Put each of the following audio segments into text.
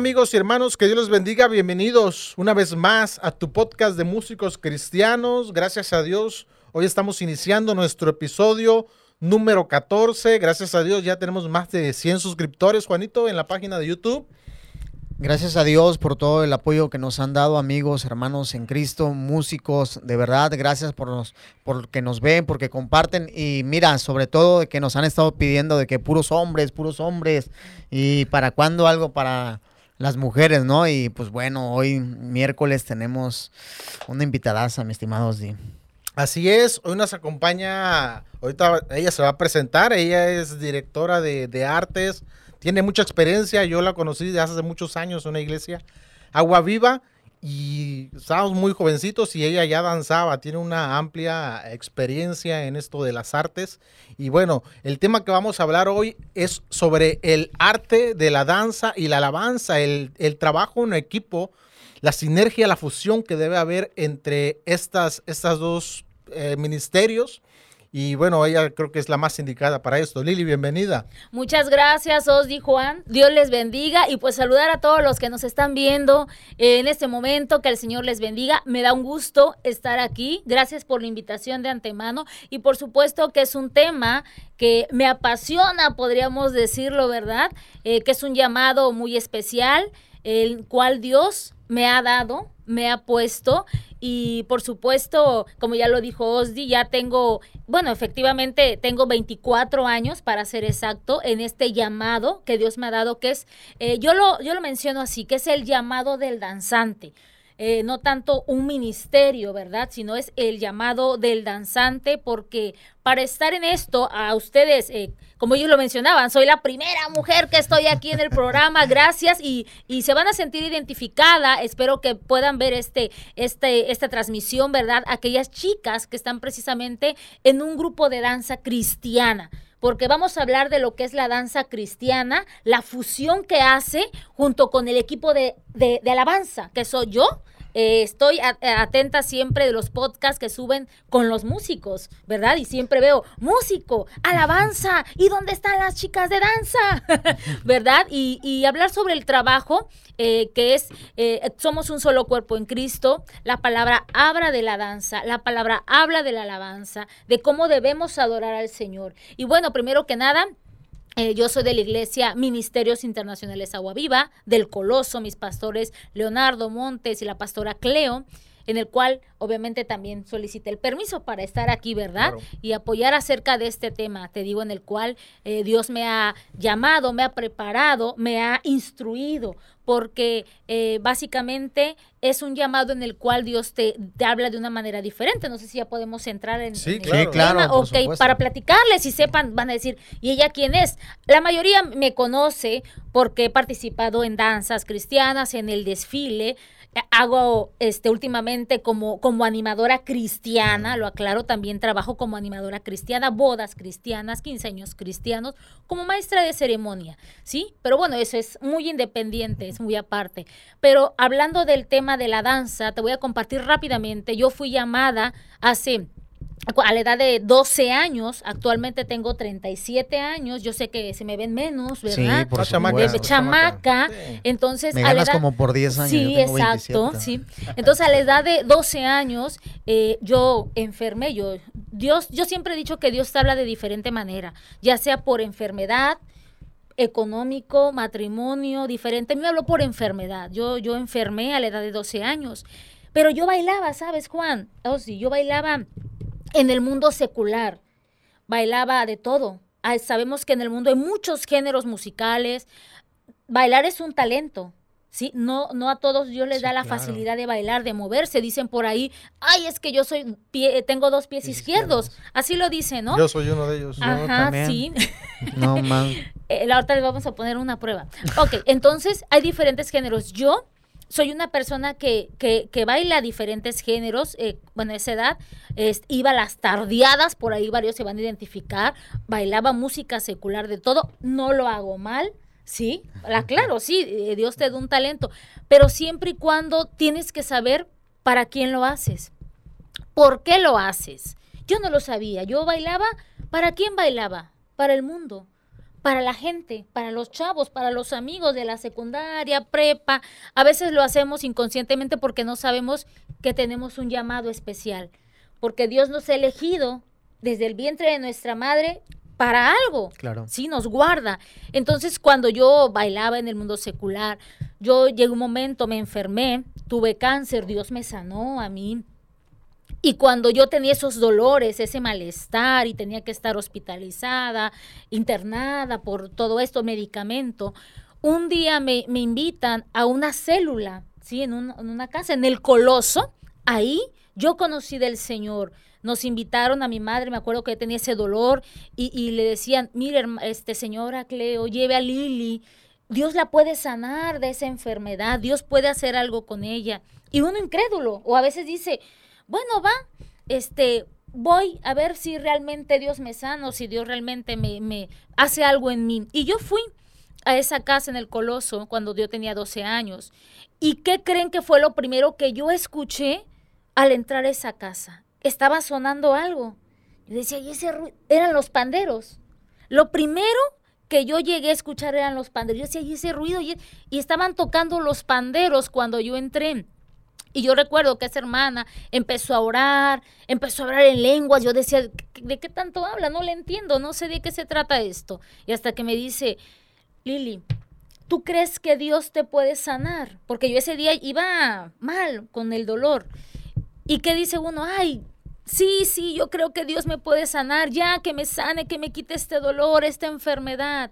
Amigos y hermanos, que Dios los bendiga. Bienvenidos una vez más a tu podcast de músicos cristianos. Gracias a Dios, hoy estamos iniciando nuestro episodio número 14. Gracias a Dios ya tenemos más de 100 suscriptores, Juanito, en la página de YouTube. Gracias a Dios por todo el apoyo que nos han dado amigos, hermanos en Cristo, músicos, de verdad, gracias por nos, por que nos ven, porque comparten y mira, sobre todo de que nos han estado pidiendo de que puros hombres, puros hombres y para cuándo algo para las mujeres, ¿no? Y pues bueno, hoy miércoles tenemos una invitadaza, mi estimado. Así es, hoy nos acompaña, ahorita ella se va a presentar, ella es directora de, de artes tiene mucha experiencia, yo la conocí desde hace muchos años en una iglesia, Agua Viva, y estábamos muy jovencitos y ella ya danzaba, tiene una amplia experiencia en esto de las artes. Y bueno, el tema que vamos a hablar hoy es sobre el arte de la danza y la alabanza, el, trabajo en equipo, la sinergia, la fusión que debe haber entre estas, estas dos eh, ministerios y bueno, ella creo que es la más indicada para esto. Lili, bienvenida. Muchas gracias, Osdi Juan. Dios les bendiga y pues saludar a todos los que nos están viendo en este momento. Que el Señor les bendiga. Me da un gusto estar aquí. Gracias por la invitación de antemano y por supuesto que es un tema que me apasiona, podríamos decirlo, ¿verdad? Eh, que es un llamado muy especial, el cual Dios me ha dado, me ha puesto y por supuesto, como ya lo dijo Osdi, ya tengo, bueno, efectivamente tengo 24 años para ser exacto en este llamado que Dios me ha dado, que es, eh, yo, lo, yo lo menciono así, que es el llamado del danzante. Eh, no tanto un ministerio, ¿verdad? Sino es el llamado del danzante, porque para estar en esto, a ustedes, eh, como ellos lo mencionaban, soy la primera mujer que estoy aquí en el programa, gracias, y, y se van a sentir identificada, espero que puedan ver este, este, esta transmisión, ¿verdad? Aquellas chicas que están precisamente en un grupo de danza cristiana porque vamos a hablar de lo que es la danza cristiana, la fusión que hace junto con el equipo de, de, alabanza, que soy yo, eh, estoy eh, atenta siempre de los podcasts que suben con los músicos, ¿verdad? Y siempre veo músico, alabanza, ¿y dónde están las chicas de danza? ¿Verdad? Y, hablar sobre el trabajo, eh, que es, somos un solo cuerpo en Cristo, la palabra habla de la danza, la palabra habla de la alabanza, de cómo debemos adorar al Señor. Y bueno, primero que nada, eh, yo soy de la iglesia Ministerios Internacionales Agua Viva, del Coloso, mis pastores Leonardo Montes y la pastora Cleo, en el cual obviamente también solicité el permiso para estar aquí, ¿verdad? Y apoyar acerca de este tema, te digo, en el cual eh, Dios me ha llamado, me ha preparado, me ha instruido, porque eh, básicamente es un llamado en el cual Dios te, habla de una manera diferente. No sé si ya podemos entrar en, sí, claro, claro ok, para platicarles y sepan, van a decir, ¿y ella quién es? La mayoría me conoce porque he participado en danzas cristianas, en el desfile, hago este últimamente como, como animadora cristiana, lo aclaro, también trabajo como animadora cristiana, bodas cristianas, 15 años cristianos, como maestra de ceremonia, ¿sí? Pero bueno, eso es muy independiente, es muy aparte. Pero hablando del tema de la danza, te voy a compartir rápidamente, yo fui llamada hace a la edad de 12 años, actualmente tengo 37 años, yo sé que se me ven menos, ¿verdad? Sí, por chamaca. chamaca. Entonces, me ganas como por 10 años. Sí, exacto, sí. Entonces, a la edad de 12 años, eh, yo enfermé, yo, Dios, yo siempre he dicho que Dios te habla de diferente manera, ya sea por enfermedad, económico, matrimonio, diferente. Me habló por enfermedad. Yo, yo enfermé a la edad de 12 años. Pero yo bailaba, ¿sabes, Juan? Oh, sí, yo bailaba en el mundo secular. Bailaba de todo. sabemos que en el mundo hay muchos géneros musicales. Bailar es un talento. ¿sí? No, no a todos Dios les da la facilidad de bailar, de moverse. Dicen por ahí, ay, es que yo soy pie, tengo dos pies, izquierdos. Así lo dicen, ¿no? Yo soy uno de ellos. Ajá, sí. no, man. Eh, la otra les vamos a poner una prueba. Ok, entonces hay diferentes géneros. Yo soy una persona que, que, que baila diferentes géneros. Eh, bueno, a esa edad iba a las tardeadas, por ahí varios se van a identificar. Bailaba música secular de todo. No lo hago mal. Sí, la, claro, sí, eh, Dios te da un talento. Pero siempre y cuando tienes que saber para quién lo haces. ¿Por qué lo haces? Yo no lo sabía. Yo bailaba. ¿Para quién bailaba? Para el mundo para la gente, para los chavos, para los amigos de la secundaria, prepa. A veces lo hacemos inconscientemente porque no sabemos que tenemos un llamado especial, porque Dios nos ha elegido desde el vientre de nuestra madre para algo. Claro. Sí, nos guarda. Entonces, cuando yo bailaba en el mundo secular, yo llegó un momento, me enfermé, tuve cáncer, Dios me sanó a mí. Y cuando yo tenía esos dolores, ese malestar y tenía que estar hospitalizada, internada por todo esto, medicamento, un día me, invitan a una célula, ¿sí? En, un- en una casa, en el Coloso. Ahí yo conocí del Señor. Nos invitaron a mi madre, me acuerdo que tenía ese dolor, y, y le decían, mire, este, señora Cleo, lleve a Lili, Dios la puede sanar de esa enfermedad, Dios puede hacer algo con ella. Y uno incrédulo, o a veces dice, bueno, va, este, voy a ver si realmente Dios me sana o si Dios realmente me, me hace algo en mí. Y yo fui a esa casa en el Coloso cuando yo tenía 12 años. ¿Y qué creen que fue lo primero que yo escuché al entrar a esa casa? Estaba sonando algo. Yo decía, y ese ruido, eran los panderos. Lo primero que yo llegué a escuchar eran los panderos. Yo decía, y ese ruido, y, y estaban tocando los panderos cuando yo entré. Y yo recuerdo que esa hermana empezó a orar, empezó a hablar en lenguas. Yo decía, "¿Qué- ¿de qué tanto habla? No le entiendo, no sé de qué se trata esto. Y hasta que me dice, Lili, ¿tú crees que Dios te puede sanar? Porque yo ese día iba mal con el dolor. ¿Y qué dice uno? Ay, sí, sí, yo creo que Dios me puede sanar, ya que me sane, que me quite este dolor, esta enfermedad.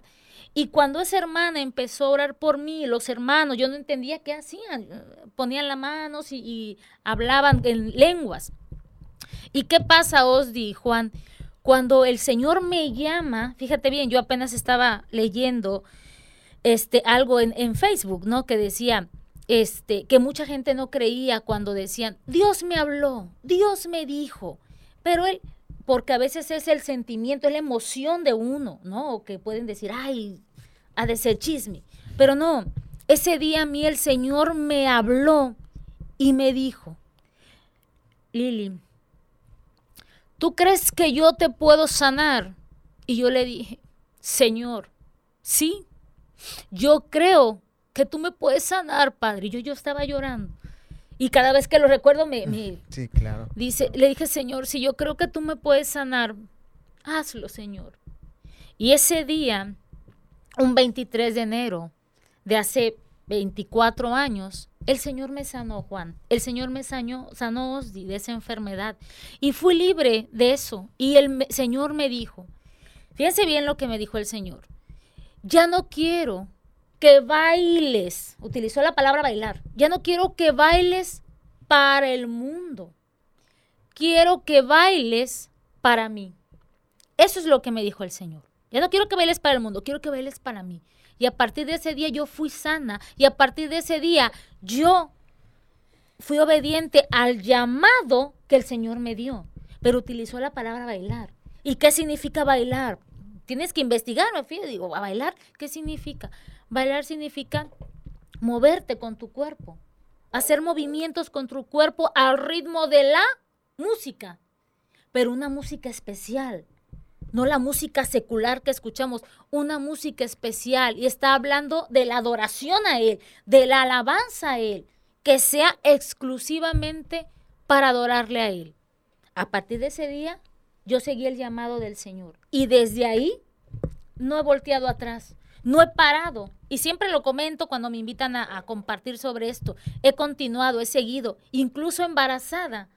Y cuando esa hermana empezó a orar por mí, los hermanos, yo no entendía qué hacían. eh, Ponían las manos y, hablaban en lenguas. ¿Y qué pasa, Osdi, Juan? Cuando el Señor me llama, fíjate bien, yo apenas estaba leyendo este, algo en, en Facebook, ¿no? Que decía, este, que mucha gente no creía cuando decían, Dios me habló, Dios me dijo, pero él, porque a veces es el sentimiento, es la emoción de uno, ¿no? Que pueden decir, ay, ha de ser chisme, pero no, ese día a mí el Señor me habló y me dijo, Lili, ¿tú crees que yo te puedo sanar? Y yo le dije, Señor, sí, yo creo que tú me puedes sanar, Padre. Y yo, yo estaba llorando. Y cada vez que lo recuerdo me, me Sí, claro. dice, le dije, Señor, si yo creo que tú me puedes sanar, hazlo, Señor. Y ese día, un 23 de enero de hace 24 años, el Señor me sanó, Juan. El Señor me sanó, sanó Osdi de esa enfermedad. Y fui libre de eso. Y el Señor me dijo, fíjense bien lo que me dijo el Señor. Ya no quiero que bailes, utilizó la palabra bailar, ya no quiero que bailes para el mundo. Quiero que bailes para mí. Eso es lo que me dijo el Señor. Ya no quiero que bailes para el mundo, quiero que bailes para mí. Y a partir de ese día yo fui sana. Y a partir de ese día yo fui obediente al llamado que el Señor me dio. Pero utilizó la palabra bailar. ¿Y qué significa bailar? Tienes que investigar, fío, digo, ¿a bailar? ¿Qué significa? Bailar significa moverte con tu cuerpo, hacer movimientos con tu cuerpo al ritmo de la música, pero una música especial, no la música secular que escuchamos, una música especial y está hablando de la adoración a Él, de la alabanza a Él, que sea exclusivamente para adorarle a Él. A partir de ese día, yo seguí el llamado del Señor y desde ahí no he volteado atrás, no he parado. Y siempre lo comento cuando me invitan a, a compartir sobre esto. He continuado, he seguido, incluso embarazada,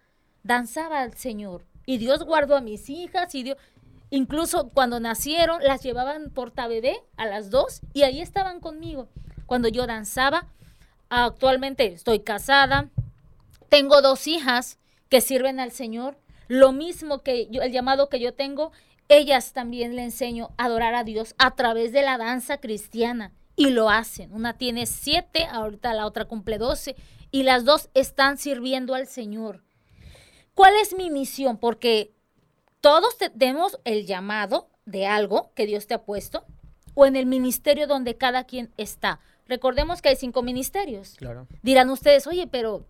danzaba al Señor. Y Dios guardó a mis hijas y Dios, incluso cuando nacieron, las llevaban portabebé a las dos y ahí estaban conmigo. Cuando yo danzaba, actualmente estoy casada, tengo dos hijas que sirven al Señor. Lo mismo que yo, el llamado que yo tengo, ellas también le enseño a adorar a Dios a través de la danza cristiana. Y lo hacen. Una tiene siete, ahorita la otra cumple doce. Y las dos están sirviendo al Señor. ¿Cuál es mi misión? Porque todos tenemos el llamado de algo que Dios te ha puesto o en el ministerio donde cada quien está. Recordemos que hay cinco ministerios. Claro. Dirán ustedes, oye, pero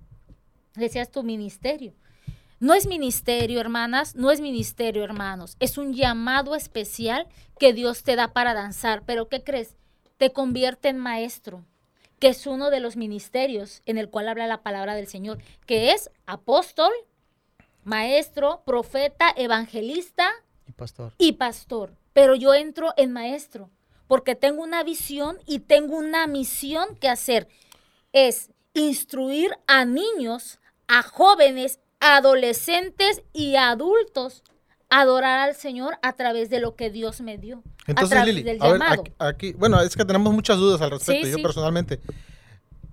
decías tu ministerio. No es ministerio, hermanas, no es ministerio, hermanos. Es un llamado especial que Dios te da para danzar. Pero ¿qué crees? Te convierte en maestro, que es uno de los ministerios en el cual habla la palabra del Señor, que es apóstol, maestro, profeta, evangelista Y pastor. y pastor. Pero yo entro en maestro, porque tengo una visión y tengo una misión que hacer. Es instruir a niños, a jóvenes, adolescentes y adultos a adorar al Señor a través de lo que Dios me dio. a Entonces, través Lili, del a ver, llamado. aquí, aquí- bueno, es que tenemos muchas dudas al respecto, Sí, yo sí. personalmente.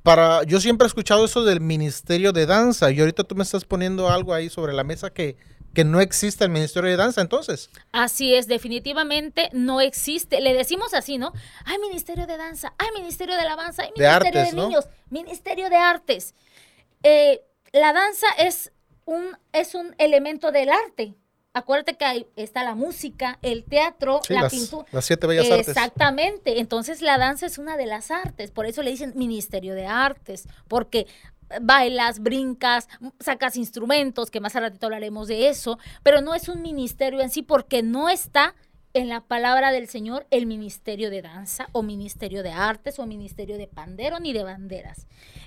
Para, yo siempre he escuchado eso del ministerio de danza y ahorita tú me estás poniendo algo ahí sobre la mesa que, que no existe el ministerio de danza, entonces. Así es, definitivamente no existe. Le decimos así, ¿no? Hay ministerio de danza, hay ministerio de alabanza, hay De ministerio artes, de ¿no? niños, ministerio de artes. Eh, la danza es un, es un elemento del arte. Acuérdate que hay- está la música, el teatro, Sí, la las, pintura. las siete bellas artes. Exactamente. Entonces la danza es una de las artes. Por eso le dicen ministerio de artes. Porque bailas, brincas, sacas instrumentos, que más a ratito hablaremos de eso. Pero no es un ministerio en sí porque no está en la palabra del Señor el ministerio de danza o ministerio de artes o ministerio de pandero ni de banderas.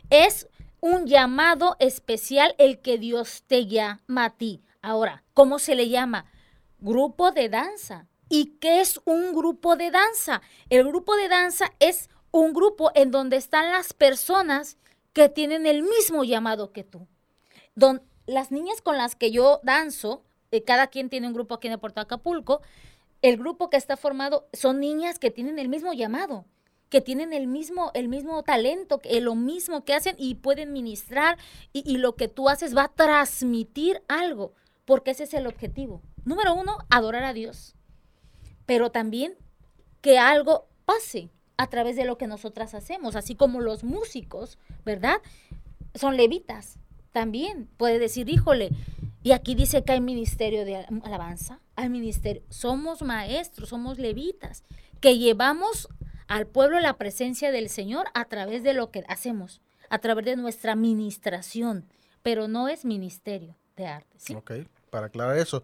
Es un llamado especial el que Dios te llama a ti. Ahora, ¿cómo se le llama? Grupo de danza. ¿Y qué es un grupo de danza? El grupo de danza es un grupo en donde están las personas que tienen el mismo llamado que tú. Don, las niñas con las que yo danzo, eh, cada quien tiene un grupo aquí en el Puerto Acapulco, el grupo que está formado son niñas que tienen el mismo llamado, que tienen el mismo, el mismo talento, que- lo mismo que hacen y pueden ministrar y, y lo que tú haces va a transmitir algo, porque ese es el objetivo. Número uno, adorar a Dios, pero también que algo pase a través de lo que nosotras hacemos, así como los músicos, ¿verdad? Son levitas también. Puede decir, híjole, y aquí dice que hay ministerio de al- alabanza, hay ministerio. Somos maestros, somos levitas, que llevamos al pueblo la presencia del Señor a través de lo que hacemos, a través de nuestra ministración, pero no es ministerio de arte. ¿sí? Ok, para aclarar eso.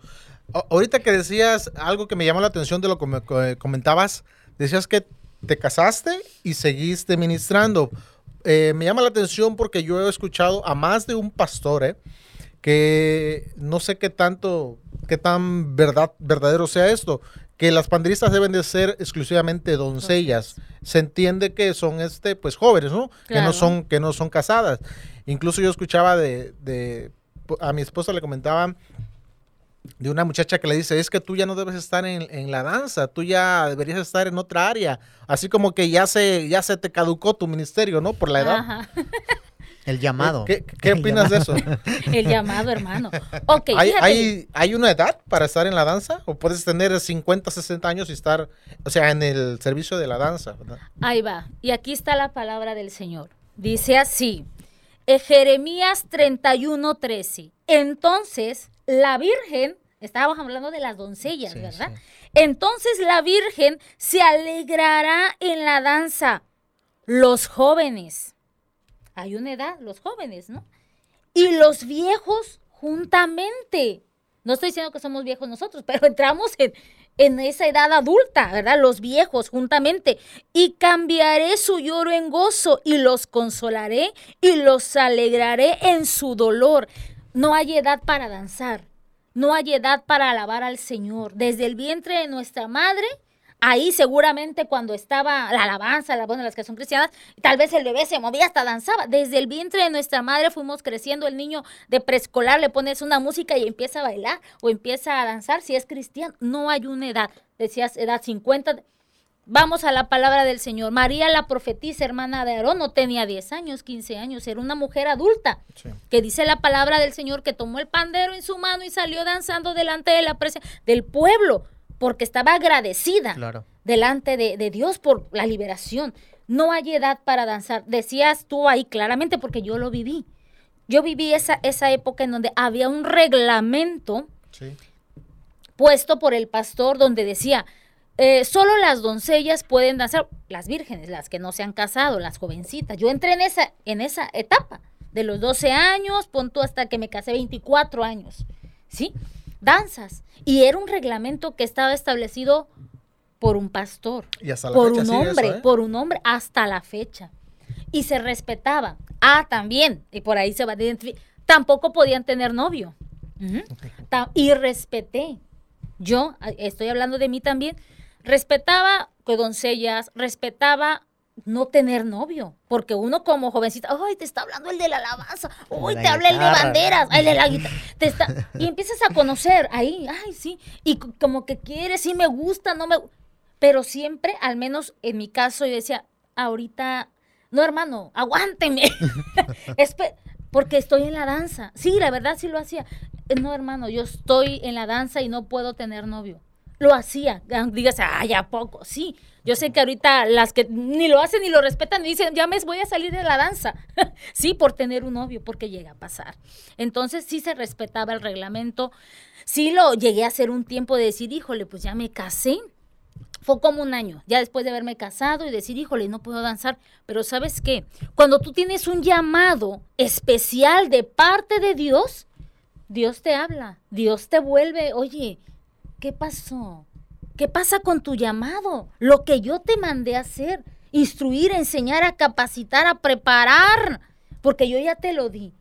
A- ahorita que decías algo que me llamó la atención de lo que eh, comentabas, decías que te casaste y seguiste ministrando. Eh, me llama la atención porque yo he escuchado a más de un pastor, eh, que no sé qué tanto, qué tan verdad, verdadero sea esto, que las panderistas deben de ser exclusivamente doncellas. Se entiende que son este, pues jóvenes, ¿no? Que no son, que no son casadas. Incluso yo escuchaba de, de- a mi esposa le comentaba de una muchacha que le dice, es que tú ya no debes estar en, en la danza, tú ya deberías estar en otra área. Así como que ya se, ya se te caducó tu ministerio, ¿no? Por la edad. Ajá, El llamado. ¿Qué, qué El opinas de eso? el llamado, hermano. Ok, ¿Hay, hay, hay una edad para estar en la danza? ¿O puedes tener 50, 60 años y estar, o sea, en el servicio de la danza? ¿verdad? Ahí va. Y aquí está la palabra del Señor. Dice así. eh, Jeremías 31, 13. Entonces, la Virgen, estábamos hablando de las doncellas, Sí, ¿verdad? sí. Entonces la Virgen se alegrará en la danza. Los jóvenes. Hay una edad, los jóvenes, ¿no? Y los viejos juntamente. No estoy diciendo que somos viejos nosotros, pero entramos en, en esa edad adulta, ¿verdad? Los viejos juntamente. Y cambiaré su lloro en gozo y los consolaré y los alegraré en su dolor. No hay edad para danzar. No hay edad para alabar al Señor. Desde el vientre de nuestra madre, ahí seguramente cuando estaba la alabanza, la bueno, las que son cristianas, tal vez el bebé se movía hasta danzaba. Desde el vientre de nuestra madre fuimos creciendo. El niño de preescolar le pones una música y empieza a bailar o empieza a danzar si es cristiano. No hay una edad. Decías edad 50. Vamos a la palabra del Señor. María la profetisa, hermana de Aarón, no tenía 10 años, 15 años, era una mujer adulta Sí. que dice la palabra del Señor que tomó el pandero en su mano y salió danzando delante de la presencia del pueblo, porque estaba agradecida Claro. delante de, de Dios por la liberación. No hay edad para danzar. Decías tú ahí claramente porque yo lo viví. Yo viví esa, esa época en donde había un reglamento Sí. puesto por el pastor donde decía, eh, solo las doncellas pueden danzar, las vírgenes, las que no se han casado, las jovencitas. Yo entré en esa, en esa etapa de los 12 años, punto hasta que me casé 24 años, ¿sí? Danzas. Y era un reglamento que estaba establecido por un pastor, Y hasta la por fecha un eso, hombre, ¿eh? por un hombre hasta la fecha. Y se respetaba. Ah, también, y por ahí se va a identificar. Tampoco podían tener novio. Y respeté. Yo, estoy hablando de mí también, respetaba que doncellas, respetaba no tener novio, porque uno como jovencita, ay, te está hablando el de la alabanza, uy, la te habla el de guitarra". banderas, el de la guitarra, te está, y empiezas a conocer ahí, ay, sí, y como que quieres, sí me gusta, no me, pero siempre, al menos en mi caso, yo decía, ahorita, no hermano, aguánteme, Espe- porque estoy en la danza, sí, la verdad sí lo hacía, no hermano, yo estoy en la danza y no puedo tener novio, lo hacía, ah, dígase, ay, ¿a poco? Sí, yo sé que ahorita las que ni lo hacen ni lo respetan dicen, ya me voy a salir de la danza. sí, por tener un novio, porque llega a pasar. Entonces sí se respetaba el reglamento. Sí lo llegué a hacer un tiempo de decir, híjole, pues ya me casé. Fue como un año, ya después de haberme casado y decir, híjole, no puedo danzar. Pero ¿sabes qué? Cuando tú tienes un llamado especial de parte de Dios, Dios te habla, Dios te vuelve, oye, ¿qué pasó? ¿Qué pasa con tu llamado? Lo que yo te mandé a hacer, instruir, enseñar, a capacitar, a preparar, porque yo ya te lo di.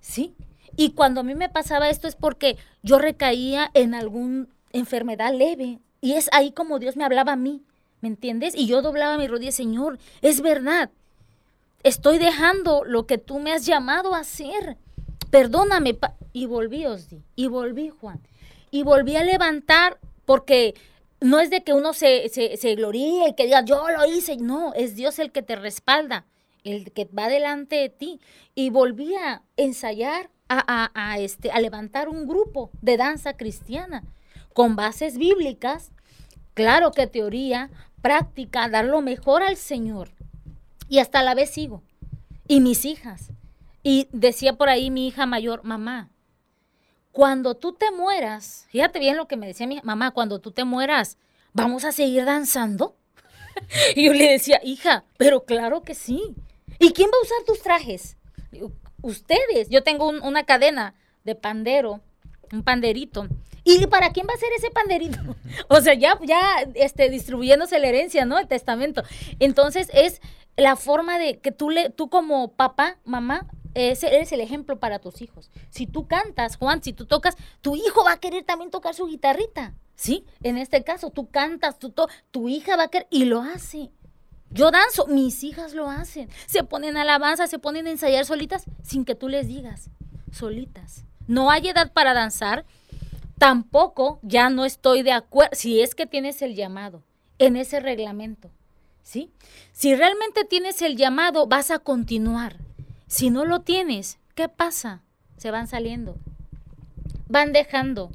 ¿Sí? Y cuando a mí me pasaba esto es porque yo recaía en alguna enfermedad leve. Y es ahí como Dios me hablaba a mí, ¿me entiendes? Y yo doblaba mi rodilla, Señor, es verdad. Estoy dejando lo que tú me has llamado a hacer. Perdóname. pa-". Y volví, Osdi. Y volví, Juan. Y volví a levantar porque no es de que uno se, se, se gloríe y que diga, yo lo hice. No, es Dios el que te respalda, el que va delante de ti. Y volví a ensayar, a, a- a, este, a levantar un grupo de danza cristiana con bases bíblicas, claro que teoría, práctica, dar lo mejor al Señor. Y hasta la vez sigo. Y mis hijas. Y decía por ahí mi hija mayor, mamá, cuando tú te mueras, fíjate bien lo que me decía mi mamá, cuando tú te mueras, ¿vamos a seguir danzando? y yo le decía, hija, pero claro que sí. ¿Y quién va a usar tus trajes? Ustedes. Yo tengo un- una cadena de pandero, un panderito. ¿Y para quién va a ser ese panderito? o sea, ya, ya este, distribuyéndose la herencia, ¿no? El testamento. Entonces es la forma de que tú, le, tú como papá, mamá, eres el ejemplo para tus hijos. Si tú cantas, Juan, si tú tocas, tu hijo va a querer también tocar su guitarrita. ¿Sí? En este caso, tú cantas, tú to- tu hija va a querer y lo hace. Yo danzo, mis hijas lo hacen. Se ponen alabanza, se ponen a ensayar solitas sin que tú les digas. Solitas. No hay edad para danzar. Tampoco ya no estoy de acuerdo, si es que tienes el llamado, en ese reglamento. ¿Sí? Si realmente tienes el llamado, vas a continuar. Si no lo tienes, ¿qué pasa? Se van saliendo. Van dejando.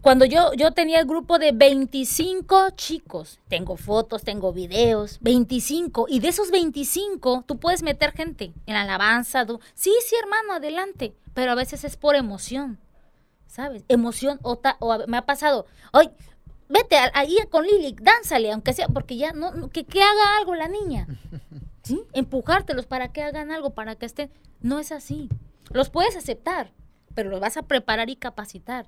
Cuando yo, yo tenía el grupo de 25 chicos, tengo fotos, tengo videos, 25, y de esos 25 tú puedes meter gente en alabanza. tú- sí, sí, hermano, adelante, pero a veces es por emoción, ¿sabes? Emoción, o, ta- o me ha pasado, hoy vete ahí con Lili, dánzale, aunque sea, porque ya no- que, que haga algo la niña, Empujártelos para que hagan algo, para que estén, no es así. Los puedes aceptar, pero los vas a preparar y capacitar.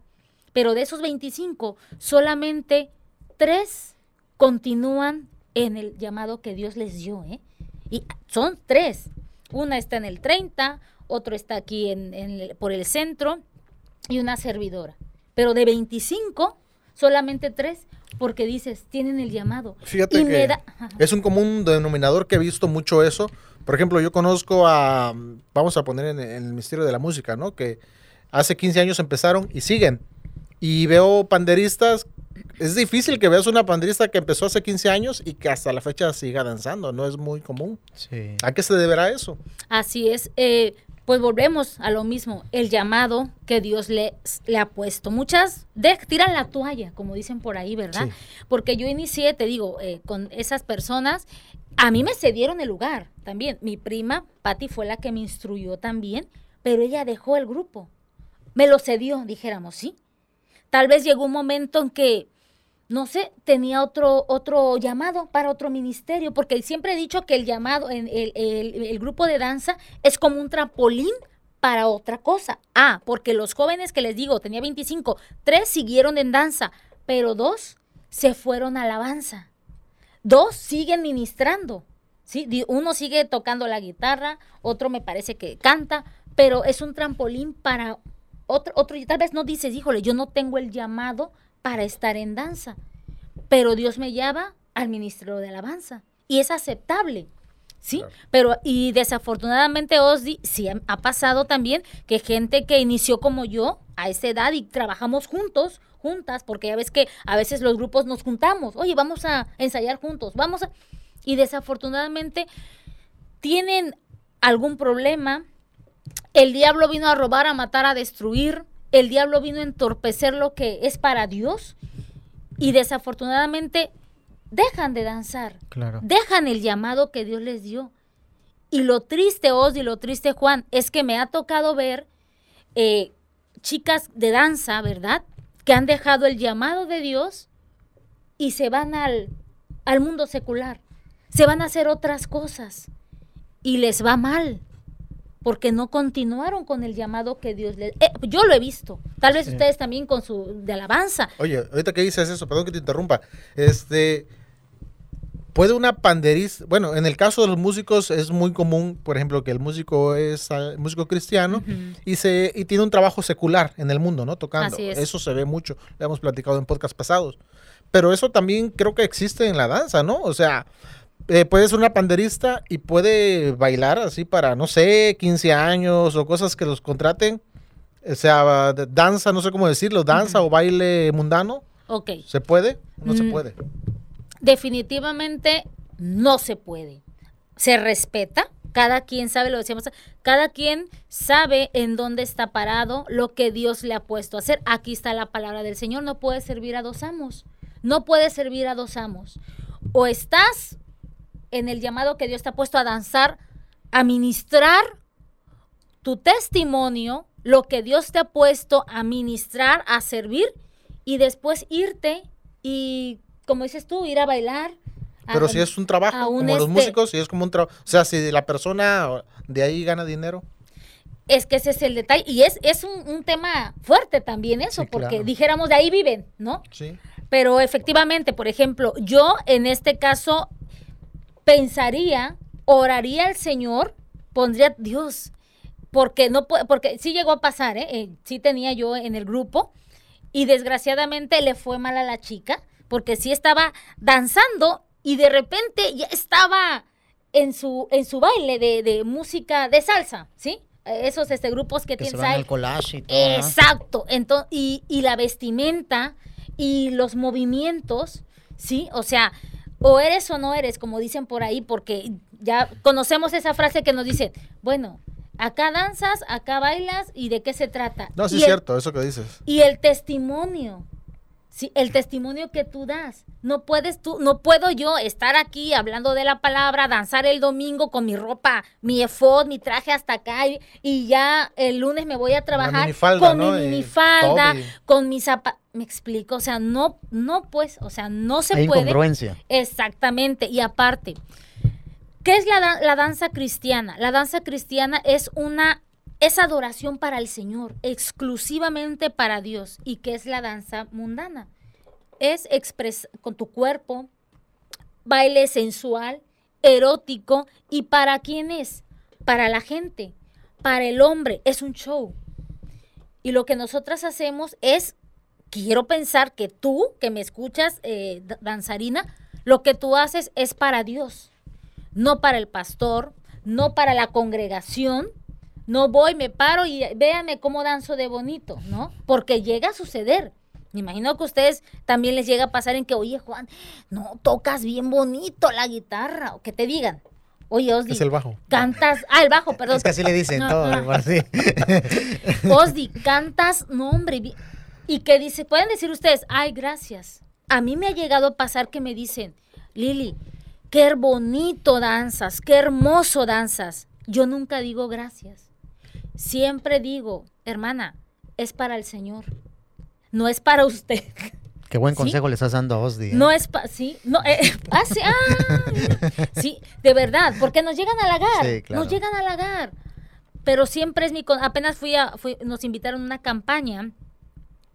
Pero de esos 25, solamente tres continúan en el llamado que Dios les dio, ¿eh? Y son tres. Una está en el 30, otro está aquí en, por el centro y una servidora. Pero de 25, solamente tres, porque dices, tienen el llamado. Fíjate y que me da- ajá. es un común denominador que he visto mucho eso. Por ejemplo, yo conozco a, vamos a poner en, en el misterio de la música, ¿no? Que hace 15 años empezaron y siguen. Y veo panderistas, es difícil que veas una panderista que empezó hace 15 años y que hasta la fecha siga danzando, no es muy común. Sí. ¿A qué se deberá eso? Así es. eh, pues volvemos a lo mismo, el llamado que Dios le, le ha puesto. Muchas de, tiran la toalla, como dicen por ahí, ¿verdad? Sí. Porque yo inicié, te digo, eh, con esas personas, a mí me cedieron el lugar también. Mi prima, Patti, fue la que me instruyó también, pero ella dejó el grupo. Me lo cedió, dijéramos, ¿sí? Tal vez llegó un momento en que no sé, tenía otro, otro llamado para otro ministerio, porque siempre he dicho que el llamado, en el, el- grupo de danza es como un trampolín para otra cosa. Ah, porque los jóvenes que les digo, tenía 25, tres siguieron en danza, pero dos se fueron a alabanza. Dos siguen ministrando. ¿sí? Uno sigue tocando la guitarra, otro me parece que canta, pero es un trampolín para otro, otro. Tal vez no dices, híjole, yo no tengo el llamado para estar en danza, pero Dios me llama al ministerio de alabanza y es aceptable. Sí, Claro. pero y desafortunadamente Osdi sí ha- ha pasado también que gente que inició como yo a esa edad y trabajamos juntos, juntas, porque ya ves que a veces los grupos nos juntamos, oye, vamos a ensayar juntos, vamos a... Y desafortunadamente tienen algún problema, el diablo vino a robar, a matar, a destruir, el diablo vino a entorpecer lo que es para Dios y desafortunadamente dejan de danzar Claro. dejan el llamado que Dios les dio. Y lo triste, Oz, y lo triste, Juan, es que me ha tocado ver eh, chicas de danza, ¿verdad? Que han dejado el llamado de Dios y se van al, al mundo secular. Se van a hacer otras cosas. Y les va mal. Porque no continuaron con el llamado que Dios les... eh, yo lo he visto. Tal vez Sí. ustedes también con su... de alabanza. Oye, ahorita que dices eso, perdón que te interrumpa. Este. Puede una panderista. Bueno, en el caso de los músicos es muy común, por ejemplo, que el músico es ah, músico cristiano y, se, y tiene un trabajo secular en el mundo, ¿no? Tocando. Así es. Eso se ve mucho. Lo hemos platicado en podcast pasados. Pero eso también creo que existe en la danza, ¿no? O sea, eh, puede ser una panderista y puede bailar así para, no sé, 15 años o cosas que los contraten. O sea, danza, no sé cómo decirlo, danza o baile mundano. Ok. ¿Se puede? No se Mm. puede. definitivamente no se puede. Se respeta, cada quien sabe, lo decíamos, cada quien sabe en dónde está parado, lo que Dios le ha puesto a hacer. Aquí está la palabra del Señor, no puede servir a dos amos, no puede servir a dos amos. O estás en el llamado que Dios te ha puesto a danzar, a ministrar tu testimonio, lo que Dios te ha puesto a ministrar, a servir, y después irte y, como dices tú, ir a bailar. a- Pero si es un trabajo, como los este- músicos, si es como un trabajo. O sea, si la persona de ahí gana dinero. Es que ese es el detalle. Y es, es un, un tema fuerte también eso, Sí, porque claro. dijéramos de ahí viven, ¿no? Sí. Pero efectivamente, por ejemplo, yo en este caso pensaría, oraría al Señor, pondría Dios, porque no porque sí llegó a pasar, ¿eh? Eh, sí tenía yo en el grupo y desgraciadamente le fue mal a la chica porque sí estaba danzando y de repente ya estaba en su en su baile de, de música de salsa, ¿sí? Eh, Esos este grupos que, Que se tienen van al collage y todo. Exacto. Entonces, y, y la vestimenta y los movimientos, ¿sí? O sea, o eres o no eres, como dicen por ahí, porque ya conocemos esa frase que nos dice, bueno, acá danzas, acá bailas, ¿y de qué se trata? No, sí y es el- cierto, eso que dices. y el testimonio, sí, el testimonio que tú das. No puedes tú, no puedo yo estar aquí hablando de la palabra, danzar el domingo con mi ropa, mi efod, mi traje hasta acá y, y ya el lunes me voy a trabajar minifalda, con ¿no? mi minifalda, y- con mis zapatos. Me explico, o sea, no, no pues, o sea, no se Hay puede. incongruencia. Exactamente. Y aparte, ¿qué es la, la danza cristiana? La danza cristiana es una es adoración para el Señor, exclusivamente para Dios. ¿Y qué es la danza mundana? Es expresar con tu cuerpo, baile sensual, erótico. ¿Y para quién es? Para la gente, para el hombre. Es un show. Y lo que nosotras hacemos es, quiero pensar que tú, que me escuchas, eh, da- danzarina, lo que tú haces es para Dios, no para el pastor, no para la congregación. No voy, me paro y véanme cómo danzo de bonito, ¿no? Porque llega a suceder. Me imagino que a ustedes también les llega a pasar en que, oye, Juan, no tocas bien bonito la guitarra, o que te digan, oye, Osdi, Es el bajo. cantas, ah, el bajo, perdón. Es que así le dicen No, todo. no. igual, sí. Osdi, cantas, no hombre, y que dice, pueden decir ustedes, ay, gracias. A mí me ha llegado a pasar que me dicen, Lili, qué bonito danzas, qué hermoso danzas. Yo nunca digo gracias. Siempre digo, hermana, es para el Señor, no es para usted. Qué buen ¿Sí? consejo le estás dando a Osdi. ¿eh? No es pa sí, no, eh, ah, sí, ah, sí, de verdad, porque nos llegan a halagar, Sí, claro. nos llegan a halagar. Pero siempre es mi, apenas fui a, fui- nos invitaron a una campaña,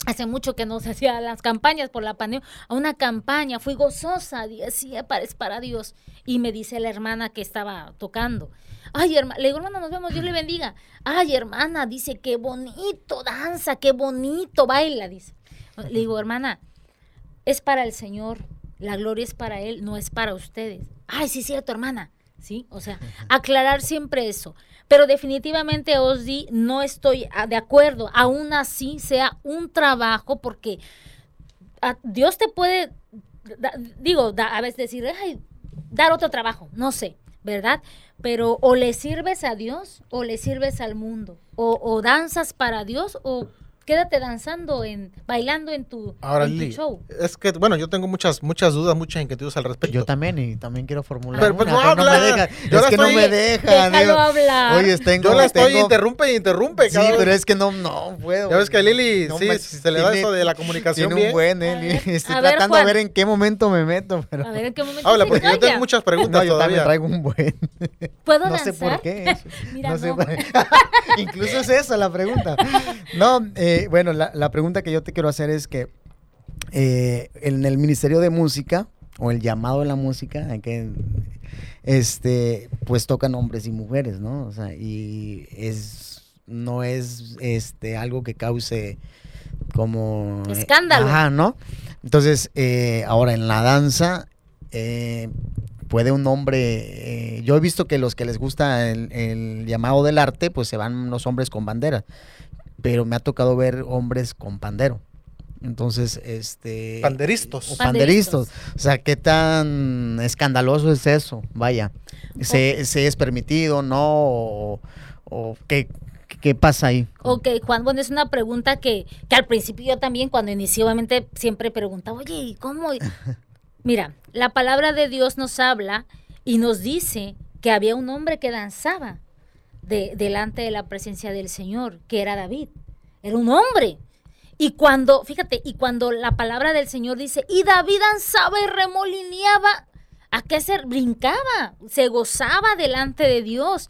hace mucho que no se hacía las campañas por la pandemia, a una campaña, fui gozosa, decía, para, es para Dios. Y me dice la hermana que estaba tocando, ay, hermana, le digo, hermana, nos vemos, Dios le bendiga. Ay, hermana, dice, qué bonito danza, qué bonito baila, dice. Le digo, hermana, es para el Señor, la gloria es para Él, no es para ustedes. Ay, sí, es cierto, hermana. Sí, o sea, aclarar siempre eso. Pero definitivamente, Osdi, no estoy ah, de acuerdo. Aún así, sea un trabajo, porque ah, Dios te puede, da- digo, da- a veces decir, "Ay, dar otro trabajo, no sé, ¿verdad? Pero o le sirves a Dios o le sirves al mundo. O, o danzas para Dios o quédate danzando, en bailando en tu, Ahora, en tu Lili, show. es que, bueno, yo tengo muchas, muchas dudas, muchas inquietudes al respecto. Yo también, y también quiero formular Pero, pues, una, no pero no me habla. deja. Yo es que no estoy- me deja. Déjalo hablar. Oye, tengo, yo la estoy tengo- interrumpe y interrumpe, Sí, cabrón. pero es que no, no puedo. Ya ves que a Lili, No sí, me- se le da tiene- eso de la comunicación Tiene bien. un buen, A eh, ver, Lili. Estoy a ver, tratando de ver en qué momento me meto, pero... A ver en qué momento Habla, se porque yo tengo muchas preguntas No, yo también todavía. traigo un buen. ¿Puedo No sé por qué. Mira, no no. Incluso es esa la pregunta. No, eh, bueno, la, la pregunta que yo te quiero hacer es que eh, en el Ministerio de Música, o el llamado de la música, que, este, pues tocan hombres y mujeres, ¿no? O sea, y es, no es este, algo que cause como... eh, Escándalo. Ajá, ¿no? Entonces, eh, ahora en la danza, eh, puede un hombre, eh, yo he visto que los que les gusta el, el llamado del arte, pues se van los hombres con bandera, pero me ha tocado ver hombres con pandero. Entonces, este... Panderistas. o Panderistas. panderistas. O sea, ¿qué tan escandaloso es eso? Vaya. ¿Se, se es permitido, no? ¿O, o qué, qué pasa ahí? Ok, Juan, bueno, es una pregunta que, que al principio yo también, cuando inicié, obviamente, siempre preguntaba, oye, ¿y cómo? Mira, la palabra de Dios nos habla y nos dice que había un hombre que danzaba de, delante de la presencia del Señor, que era David. Era un hombre. Y cuando, fíjate, y cuando la palabra del Señor dice, y David danzaba y remolineaba, ¿a qué se brincaba? Se gozaba delante de Dios.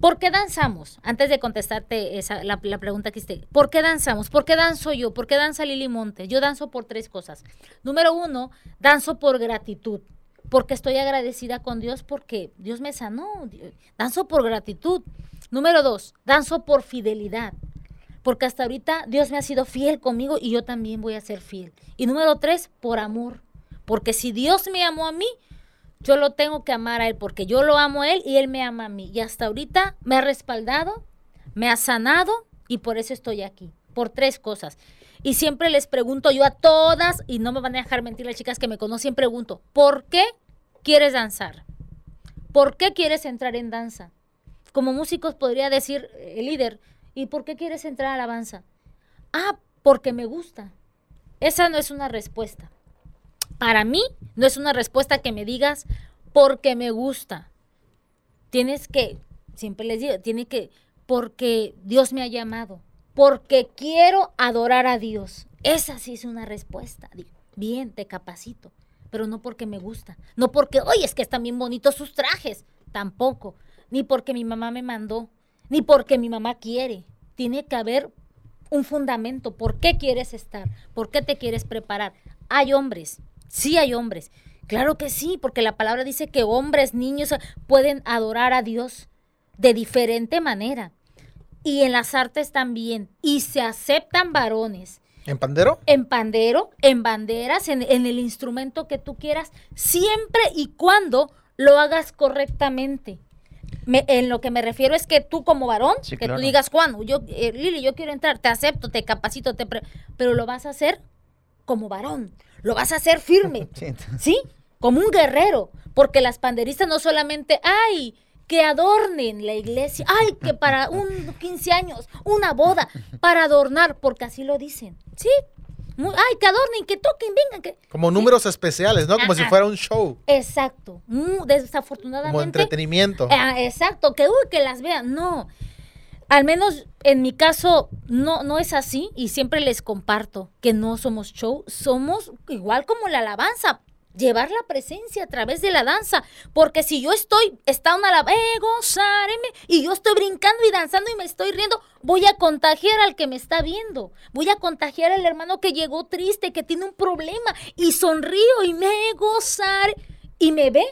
¿Por qué danzamos? Antes de contestarte esa, la, la pregunta que hiciste, ¿por qué danzamos? ¿Por qué danzo yo? ¿Por qué danza Lili Montes? Yo danzo por tres cosas. Número uno, danzo por gratitud, porque estoy agradecida con Dios porque Dios me sanó. Danzo por gratitud. Número dos, danzo por fidelidad, porque hasta ahorita Dios me ha sido fiel conmigo y yo también voy a ser fiel. Y número tres, por amor, porque si Dios me amó a mí, yo lo tengo que amar a él porque yo lo amo a él y él me ama a mí. Y hasta ahorita me ha respaldado, me ha sanado y por eso estoy aquí. Por tres cosas. Y siempre les pregunto yo a todas, y no me van a dejar mentir las chicas que me conocen, pregunto, ¿por qué quieres danzar? ¿Por qué quieres entrar en danza? Como músicos podría decir el líder, ¿y por qué quieres entrar a alabanza? Ah, porque me gusta. Esa no es una respuesta. Para mí no es una respuesta que me digas porque me gusta. Tienes que, siempre les digo, tiene que, porque Dios me ha llamado, porque quiero adorar a Dios. Esa sí es una respuesta. Bien, te capacito, pero no porque me gusta. No porque, oye, es que están bien bonitos sus trajes. Tampoco. Ni porque mi mamá me mandó, ni porque mi mamá quiere. Tiene que haber un fundamento. ¿Por qué quieres estar? ¿Por qué te quieres preparar? Hay hombres, sí hay hombres. Claro que sí, porque la palabra dice que hombres, niños pueden adorar a Dios de diferente manera. Y en las artes también. Y se aceptan varones ¿En pandero? en pandero, en banderas, en, en el instrumento que tú quieras, siempre y cuando lo hagas correctamente. Me- en lo que me refiero es que tú como varón, Sí, que claro. tú digas, Juan, yo, eh, Lili, yo quiero entrar, te acepto, te capacito, te pre-", pero lo vas a hacer como varón, lo vas a hacer firme, Sí. ¿sí? Como un guerrero, porque las panderistas no solamente, ay, que adornen la iglesia, ay, que para un 15 años, una boda, para adornar, porque así lo dicen, ¿sí? Muy- ay, que adornen, que toquen, vengan, que... Como números especiales, ¿no? Como si fuera un show, Exacto, Mu- como desafortunadamente... entretenimiento. Ah, exacto, que uy, que las vean. No. al menos en mi caso no, no es así y siempre les comparto que no somos show, somos igual como la alabanza, llevar la presencia a través de la danza, porque si yo estoy, está una alabanza, eh, gozareme, y yo estoy brincando y danzando y me estoy riendo, voy a contagiar al que me está viendo, voy a contagiar al hermano que llegó triste, que tiene un problema, y sonrío y me gozar y me ve,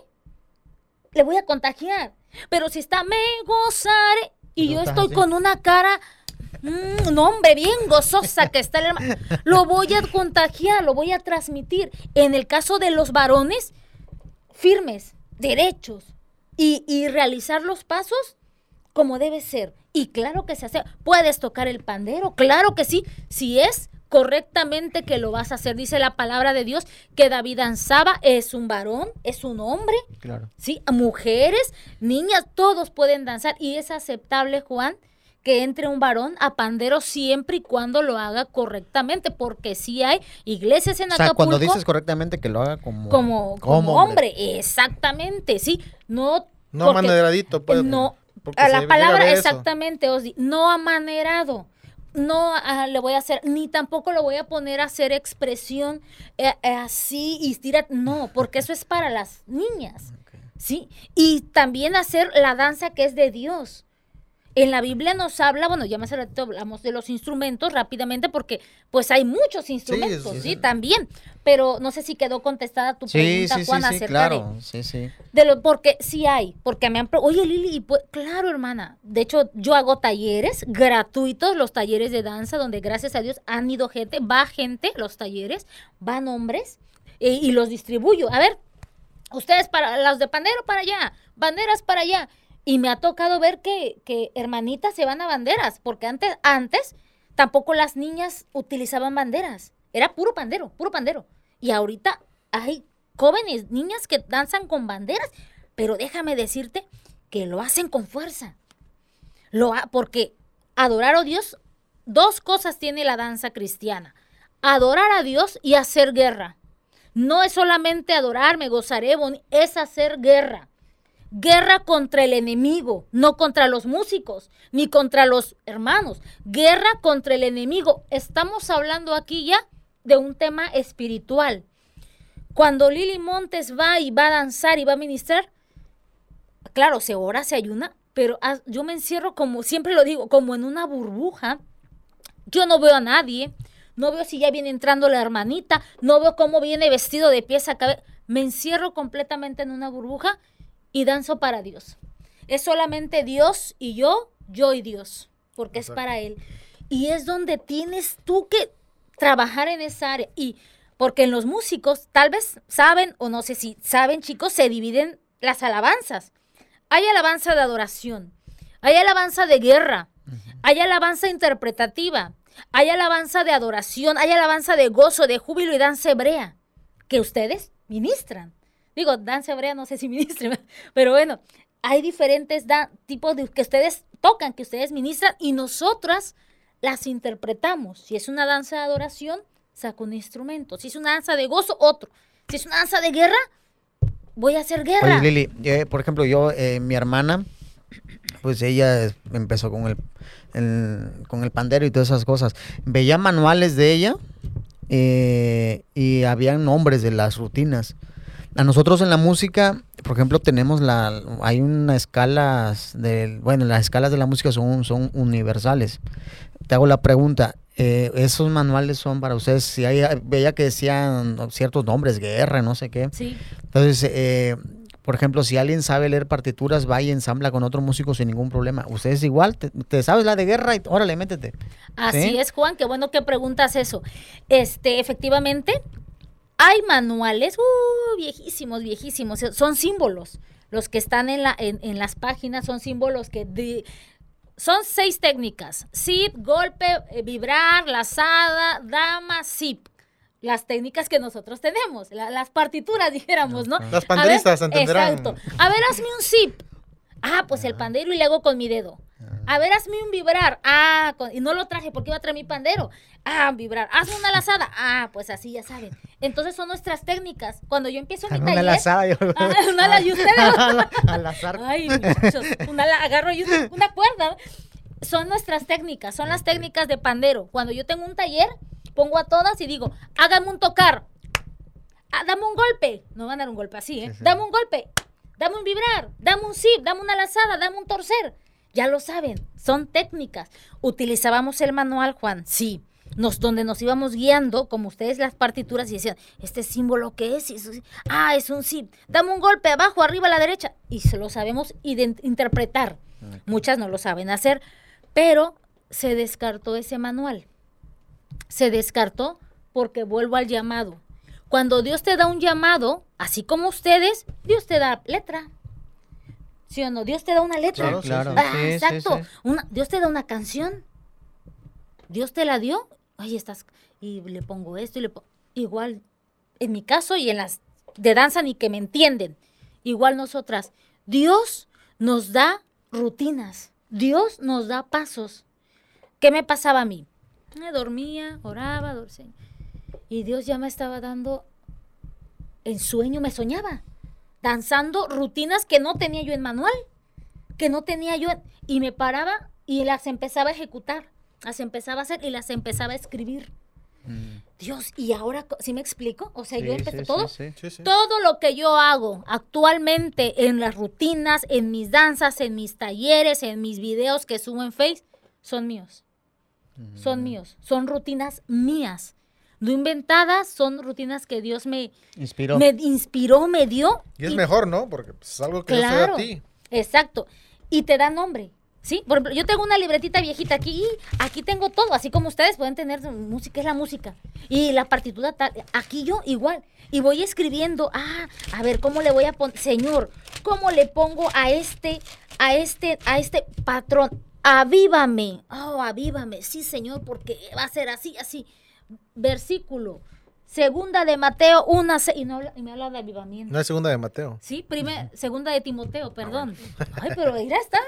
le voy a contagiar. Pero si está me gozaré y yo estoy con una cara, mm, un hombre, bien gozosa que está el hermano, lo voy a contagiar, lo voy a transmitir. En el caso de los varones, firmes, derechos y, y realizar los pasos como debe ser. Y claro que se hace. Puedes tocar el pandero, claro que sí, si es correctamente que lo vas a hacer. Dice la palabra de Dios que David danzaba, es un varón, es un hombre. Claro. Sí, mujeres, niñas, todos pueden danzar y es aceptable, Juan, que entre un varón a pandero siempre y cuando lo haga correctamente, porque sí hay iglesias en O sea, Acapulco cuando dices correctamente que lo haga como, como, como hombre. exactamente, sí, no No porque- amaneradito, pues. no, a la palabra exactamente, Osdi, no amanerado. No le voy a hacer, ni tampoco lo voy a poner a hacer expresión eh, eh, así y tira, no, porque eso es para las niñas, ¿sí? Y también hacer la danza que es de Dios. En la Biblia nos habla, bueno, ya más ratito hablamos de los instrumentos rápidamente porque pues hay muchos instrumentos, sí, sí, sí. también, pero no sé si quedó contestada tu pregunta, Juan, sí, acerca de, claro. Sí, sí. de lo, porque sí hay, porque me han... Oye, Lili, y pues, claro, hermana. De hecho, yo hago talleres gratuitos, los talleres de danza, donde gracias a Dios han ido gente, va gente, los talleres, van hombres, eh, y los distribuyo. A ver, ustedes para, los de pandero para allá, banderas para allá. Y me ha tocado ver que, que hermanitas se van a banderas, porque antes, antes tampoco las niñas utilizaban banderas. Era puro pandero, puro pandero. Y ahorita hay jóvenes, niñas que danzan con banderas, pero déjame decirte que lo hacen con fuerza. Lo ha- porque adorar a Dios, dos cosas tiene la danza cristiana. Adorar a Dios y hacer guerra. No es solamente adorar, me gozaré, es hacer guerra. Guerra contra el enemigo, no contra los músicos, ni contra los hermanos. Guerra contra el enemigo. Estamos hablando aquí ya de un tema espiritual. Cuando Lili Montes va y va a danzar y va a ministrar, claro, se ora, se ayuna, pero yo me encierro como, siempre lo digo, como en una burbuja. Yo no veo a nadie, no veo si ya viene entrando la hermanita, no veo cómo viene vestido de pies a cabeza. Me encierro completamente en una burbuja y danzo para Dios. Es solamente Dios y yo, yo y Dios, porque es para Él. Y es donde tienes tú que trabajar en esa área. Y porque en los músicos, tal vez saben, o no sé si saben, chicos, se dividen las alabanzas. Hay alabanza de adoración, hay alabanza de guerra, hay alabanza interpretativa, hay alabanza de adoración, hay alabanza de gozo, de júbilo y danza hebrea, que ustedes ministran. Digo, danza hebrea no sé si ministren, pero bueno, hay diferentes tipos de que ustedes tocan, que ustedes ministran y nosotras las interpretamos. Si es una danza de adoración, saco un instrumento. Si es una danza de gozo, otro. Si es una danza de guerra, voy a hacer guerra. Lili, eh, por ejemplo, yo, eh, mi hermana, pues ella empezó con el, el- con el pandero y todas esas cosas. Veía manuales de ella eh, y habían nombres de las rutinas. A nosotros en la música, por ejemplo, tenemos la, hay unas escalas de, bueno, las escalas de la música son, son universales. Te hago la pregunta, eh, ¿esos manuales son para ustedes? Si hay, veía que decían ciertos nombres, guerra, no sé qué. Sí. Entonces, eh, por ejemplo, si alguien sabe leer partituras, va y ensambla con otro músico sin ningún problema. Ustedes igual, te, te sabes la de guerra y órale, métete. Así ¿Sí? es, Juan, qué bueno que preguntas eso. Este, efectivamente, hay manuales, uh, viejísimos, viejísimos, eh, son símbolos. Los que están en, la, en, en las páginas son símbolos que de- son seis técnicas. Zip, golpe, eh, vibrar, lazada, dama, zip. Las técnicas que nosotros tenemos, la- las partituras, dijéramos, ¿no? Las A panderistas ver, entenderán. Exacto. A ver, hazme un zip. Ah, pues el pandero y le hago con mi dedo. A ver, hazme un vibrar. Ah, con- y no lo traje porque iba a traer mi pandero. Ah, vibrar. Hazme una lazada. Ah, pues así ya saben. Entonces son nuestras técnicas. Cuando yo empiezo mi Una taller. lazada, yo- Ah, una la- y ustedes. Al azar. Ay, muchachos. Una agarro y una, una cuerda. son nuestras técnicas, son las técnicas de pandero. Cuando yo tengo un taller, pongo a todas y digo, hágame un tocar, ah, dame un golpe. No van a dar un golpe así, ¿eh? Sí, sí. Dame un golpe, dame un vibrar, dame un zip, dame una lazada, dame un torcer. Ya lo saben, son técnicas. Utilizábamos el manual, Juan, sí. Nos, donde nos íbamos guiando, como ustedes las partituras, y decían, este símbolo qué es, sí, ah, es un zip, dame un golpe abajo, arriba a la derecha, y se lo sabemos interpretar. Muchas no lo saben hacer, pero se descartó ese manual. Se descartó porque vuelvo al llamado. Cuando Dios te da un llamado, así como ustedes, Dios te da letra. ¿Sí o no? Dios te da una letra. Claro, sí, claro. Ah, sí, exacto. sí. Una, Dios te da una canción. Dios te la dio. Ahí estás. Y le pongo esto y le pongo. Igual, en mi caso y en las de danza, ni que me entienden. Igual nosotras. Dios nos da rutinas. Dios nos da pasos. ¿Qué me pasaba a mí? Me dormía, oraba, dormía. Y Dios ya me estaba dando en sueño, me soñaba. Danzando rutinas que no tenía yo en manual que no tenía yo y me paraba y las empezaba a ejecutar, las empezaba a hacer y las empezaba a escribir. Dios, y ahora, ¿sí me explico? O sea, yo Mm. Empecé sí, todo, sí, todo lo que yo hago actualmente en las rutinas, en mis danzas, en mis talleres, en mis videos que subo en Face, son míos. Son míos, son rutinas mías. No inventadas, son rutinas que Dios me, Inspiró. me inspiró, me dio. Y es y- mejor, ¿no? Porque pues, es algo que no se da Claro, a ti. exacto. Y te da nombre, ¿sí? Por ejemplo, yo tengo una libretita viejita aquí y aquí tengo todo, así como ustedes pueden tener música, es la música. Y la partitura tal, aquí yo igual. Y voy escribiendo, ah, a ver, ¿cómo le voy a poner? Señor, ¿cómo le pongo a este, a este, a este patrón? Avívame, oh, avívame, sí, Señor, porque va a ser así, así. Versículo, segunda de Mateo, una, se- y, no y me habla de avivamiento. No es segunda de Mateo. Sí, primer, segunda de Timoteo, perdón. Ay, pero mira, está.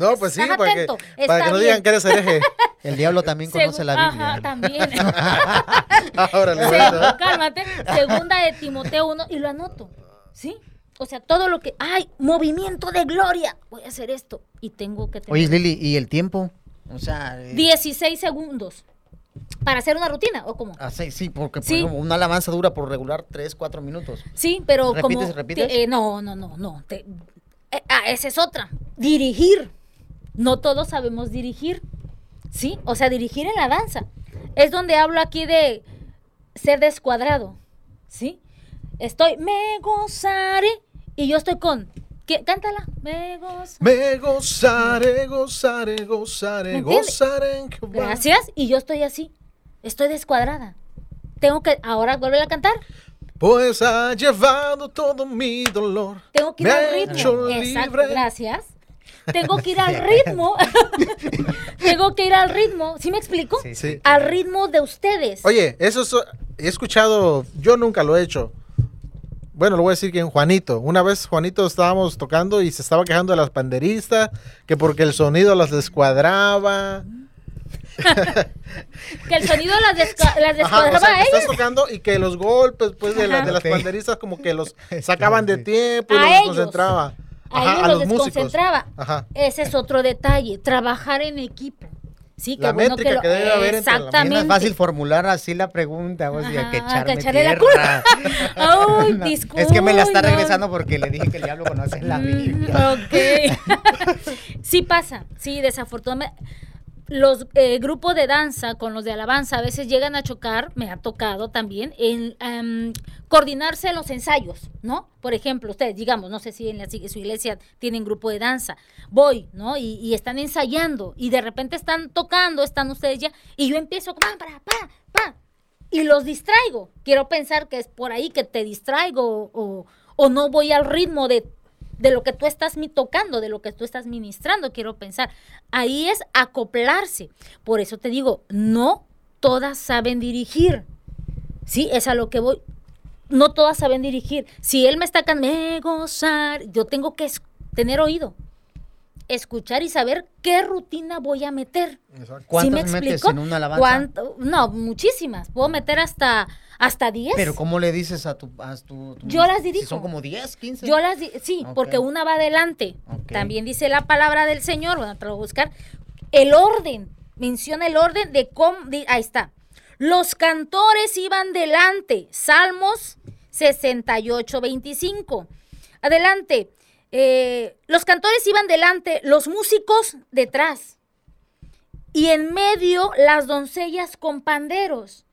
No, pues sí, para que, para no digan que eres hereje. El diablo también conoce Segu- la Biblia. Ajá, también. Ahora le Se- cálmate. Segunda de Timoteo 1 y lo anoto. ¿Sí? O sea, todo lo que. ¡Ay! Movimiento de gloria. Voy a hacer esto. Y tengo que tener. Oye, Lili, ¿y el tiempo? O sea, eh, 16 segundos. Para hacer una rutina, ¿o cómo? ah, sí, sí, porque por Sí. ejemplo, una alabanza dura por regular 3, 4 minutos. Sí, pero como. ¿Repites, repites? te- eh, no, no, no, no. te- eh, ah, esa es otra. Dirigir. No todos sabemos dirigir. ¿Sí? O sea, dirigir en la danza. Es donde hablo aquí de ser descuadrado. ¿Sí? Estoy, me gozaré. Y yo estoy con. ¿qué? Cántala. Me gozaré. Me gozaré, gozaré, gozaré, gozaré. Gracias. Y yo estoy así. Estoy descuadrada. Tengo que. Ahora volver a cantar. Pues ha llevado todo mi dolor. Tengo que ir Me al ritmo. Exacto, gracias. Tengo que ir al ritmo. Tengo que ir al ritmo. ¿Sí me explico? Sí, Sí. Al ritmo de ustedes. Oye, eso es, he escuchado, yo nunca lo he hecho. Bueno, lo voy a decir que en Juanito. Una vez Juanito estábamos tocando y se estaba quejando de las panderistas, que porque el sonido las descuadraba. Que el sonido las, las Ajá, descuadraba o sea, que a estás ellas. tocando y que los golpes pues, de, la- de las Ok. panderistas como que los sacaban de tiempo y A los ellos. desconcentraba. A ellos a los desconcentraba. Ajá. Ese es otro detalle. Trabajar en equipo. Sí, qué La bueno métrica que lo. que debe haber entre la- Es Exactamente. más fácil formular así la pregunta, o sea, Ajá, que que echarme echarle la tierra. Ay, No, disculpa. Es que me la está regresando porque le dije que el diablo conoce la Mm, Biblia. ok. sí pasa, sí, desafortunadamente. Los eh, grupos de danza con los de alabanza a veces llegan a chocar, me ha tocado también, en em, coordinarse los ensayos, ¿no? Por ejemplo, ustedes, digamos, no sé si en la, su iglesia tienen grupo de danza, voy, ¿no? Y, y están ensayando y de repente están tocando, están ustedes ya, y yo empiezo, pa, pa, pa, pa, y los distraigo. Quiero pensar que es por ahí que te distraigo o, o no voy al ritmo de, de lo que tú estás tocando, de lo que tú estás ministrando, quiero pensar. Ahí es acoplarse. Por eso te digo, no todas saben dirigir. Sí, es a lo que voy. No todas saben dirigir. Si él me está cantando, me gozar, yo tengo que tener oído, escuchar y saber qué rutina voy a meter. Exacto. ¿Sí ¿Cuántas me metes explico? en una alabanza? ¿Cuánto? No, muchísimas. Puedo meter hasta hasta 10. Pero ¿cómo le dices a tu... A tu, tu- Yo las si dirijo. son como 10, 15. Yo las sí, Ok. porque una va adelante. Ok. También dice la palabra del Señor, bueno, te lo voy a buscar. el orden, menciona el orden de cómo, de- ahí está. Los cantores iban delante, Salmos 68, 25. Adelante, eh, los cantores iban delante, los músicos detrás. Y en medio las doncellas con panderos.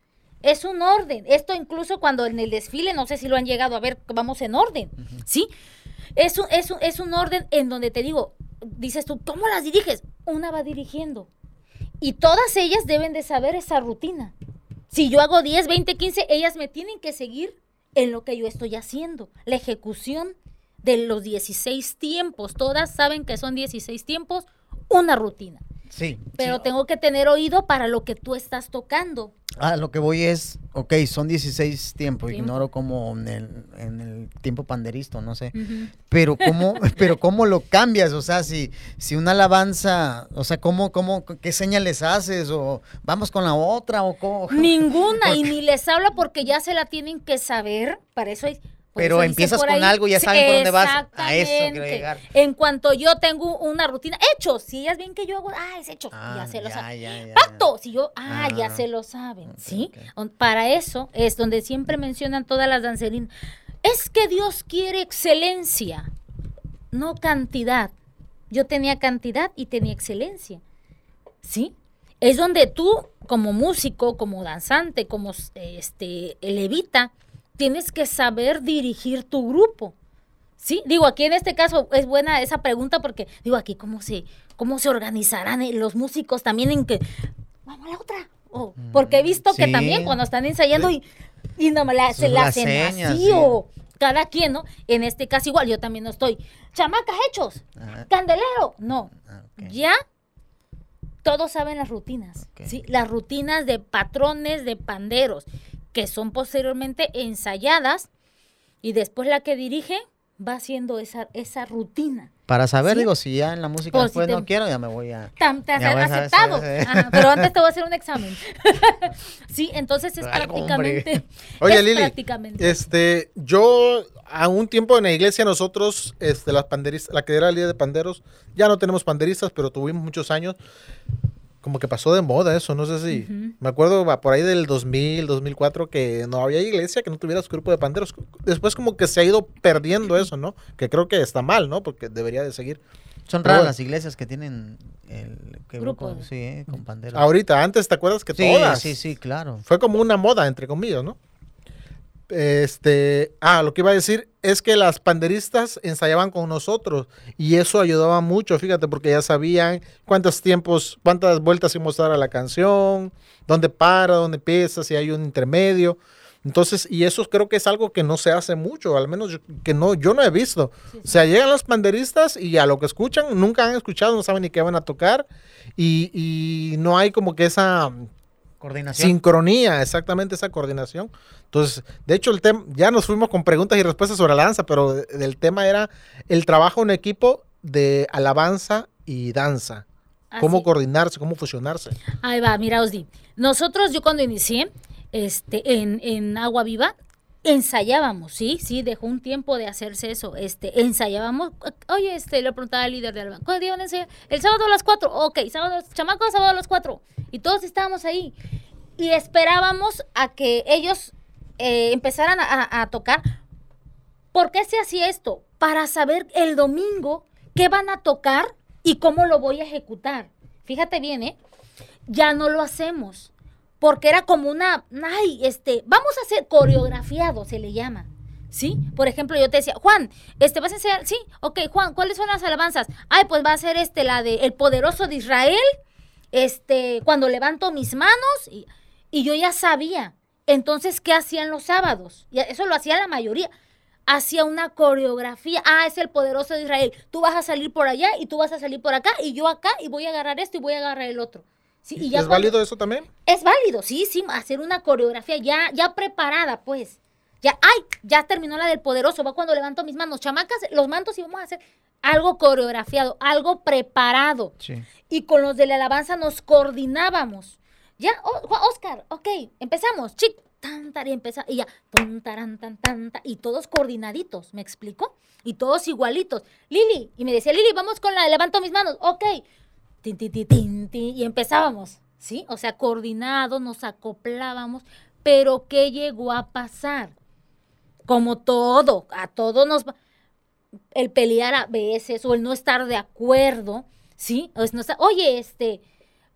Es un orden. Esto incluso cuando en el desfile, no sé si lo han llegado a ver, vamos en orden. ¿Sí? Es un, es, un, es un orden en donde te digo, dices tú, ¿cómo las diriges? Una va dirigiendo. Y todas ellas deben de saber esa rutina. Si yo hago 10, 20, 15, ellas me tienen que seguir en lo que yo estoy haciendo. La ejecución de los 16 tiempos. Todas saben que son 16 tiempos, una rutina. Sí. Pero sí. tengo que tener oído para lo que tú estás tocando. Ah, lo que voy es, ok, son 16 tiempos, Tiempo. ignoro como en el, en el tiempo panderisto, no sé. Pero cómo, pero cómo lo cambias, o sea, si, si una alabanza, o sea, cómo, cómo, qué señales haces, o vamos con la otra, o cómo. Ninguna, y ni les habla porque ya se la tienen que saber. Para eso hay. Por Pero empiezas con algo y ya saben por dónde vas. A eso quiero llegar. En cuanto yo tengo una rutina, hechos. Si ellas ven que yo hago, ah, es hecho. Ah, ya se lo ya, saben. ya, ya, ya. Pacto. Si yo, ah, ya Ah, se lo saben. ¿Sí? Para eso es donde siempre mencionan todas las danzarinas. Es que Dios quiere excelencia, no cantidad. Yo tenía cantidad y tenía excelencia. ¿Sí? Es donde tú, como músico, como danzante, como este levita, tienes que saber dirigir tu grupo. Sí, digo, aquí en este caso es buena esa pregunta porque digo, aquí cómo se cómo se organizarán eh, los músicos también en que vamos a la otra. O, porque he visto que también cuando están ensayando y, y no la, se la hacen señas, así sí. o cada quien, ¿no? En este caso igual, yo también no estoy. Chamacas hechos, Ajá. candelero, no. Ah. Ya todos saben las rutinas. ¿sí? Las rutinas de patrones de panderos, que son posteriormente ensayadas y después la que dirige va haciendo esa, esa rutina. Para saber, ¿Sí? digo, si ya en la música si después te- no quiero, ya me voy a. Tam- te has a aceptado. Ajá, pero antes te voy a hacer un examen. sí, entonces es prácticamente. Oye, es Lili, prácticamente. este, yo a un tiempo en la iglesia nosotros, este, las panderistas, la que era el día de panderos, ya no tenemos panderistas, pero tuvimos muchos años. Como que pasó de moda eso, no sé si. Me acuerdo va, por ahí del 2000, 2004 que no había iglesia que no tuviera su grupo de panderos. Después como que se ha ido perdiendo eso, ¿no? Que creo que está mal, ¿no? Porque debería de seguir. Son Pero raras bueno. las iglesias que tienen el que Grupo. grupo, sí, eh, con panderos. Ahorita, antes, ¿te acuerdas que sí, todas? sí, sí, claro. Fue como una moda, entre comillas, ¿no? Este, ah, lo que iba a decir es que las panderistas ensayaban con nosotros y eso ayudaba mucho, fíjate, porque ya sabían cuántos tiempos, cuántas vueltas íbamos a dar a la canción, dónde para, dónde empieza, si hay un intermedio. Entonces, y eso creo que es algo que no se hace mucho, al menos yo- que no, yo no he visto. Sí, sí. O sea, llegan los panderistas y a lo que escuchan, nunca han escuchado, no saben ni qué van a tocar y, y no hay como que esa Coordinación. Sincronía, exactamente esa coordinación. Entonces, de hecho, el tema, ya nos fuimos con preguntas y respuestas sobre la danza, pero del tema era el trabajo en equipo de alabanza y danza. Cómo Así. coordinarse, cómo fusionarse. Ahí va, mira, Osdi. Nosotros, yo cuando inicié este, en, en Agua Viva, ensayábamos, sí, sí, dejó un tiempo de hacerse eso. Este, ensayábamos. Oye, este, le preguntaba al líder de alabanza, ¿cuándo van a? El sábado a las 4. Ok, sábado, chamacos, sábado a las 4. Y todos estábamos ahí. Y esperábamos a que ellos eh, empezaran a tocar. ¿Por qué se hacía esto? Para saber el domingo qué van a tocar y cómo lo voy a ejecutar. Fíjate bien, ¿eh? Ya no lo hacemos. Porque era como una, ay, este, vamos a hacer coreografiado, se le llama. ¿Sí? Por ejemplo, yo te decía, Juan, este, ¿vas a enseñar? Sí, ok, Juan, ¿cuáles son las alabanzas? Ay, pues va a ser este, la de El Poderoso de Israel, este, cuando levanto mis manos, y, y yo ya sabía. Entonces, ¿qué hacían los sábados? Y eso lo hacía la mayoría. Hacía una coreografía. Ah, es el poderoso de Israel. Tú vas a salir por allá y tú vas a salir por acá y yo acá y voy a agarrar esto y voy a agarrar el otro. Sí, y ya ¿Es válido eso también? es válido, sí, sí, hacer una coreografía ya, ya preparada, pues. Ya, ay, ya terminó la del poderoso, va cuando levanto mis manos, chamacas, los mantos y vamos a hacer algo coreografiado, algo preparado. Sí. Y con los de la alabanza nos coordinábamos. Ya, oh, Oscar, ok, empezamos, chic, tan, y empeza, y ya, tun, taran, tan, tan, ta, y todos coordinaditos, ¿me explico? Y todos igualitos. Lili, y me decía, Lili, vamos con la levanto mis manos, ok, tin, y empezábamos, ¿sí? O sea, coordinados, nos acoplábamos, pero ¿qué llegó a pasar? Como todo, a todo nos va- el pelear a veces o el no estar de acuerdo, ¿sí? O es no estar- oye, este,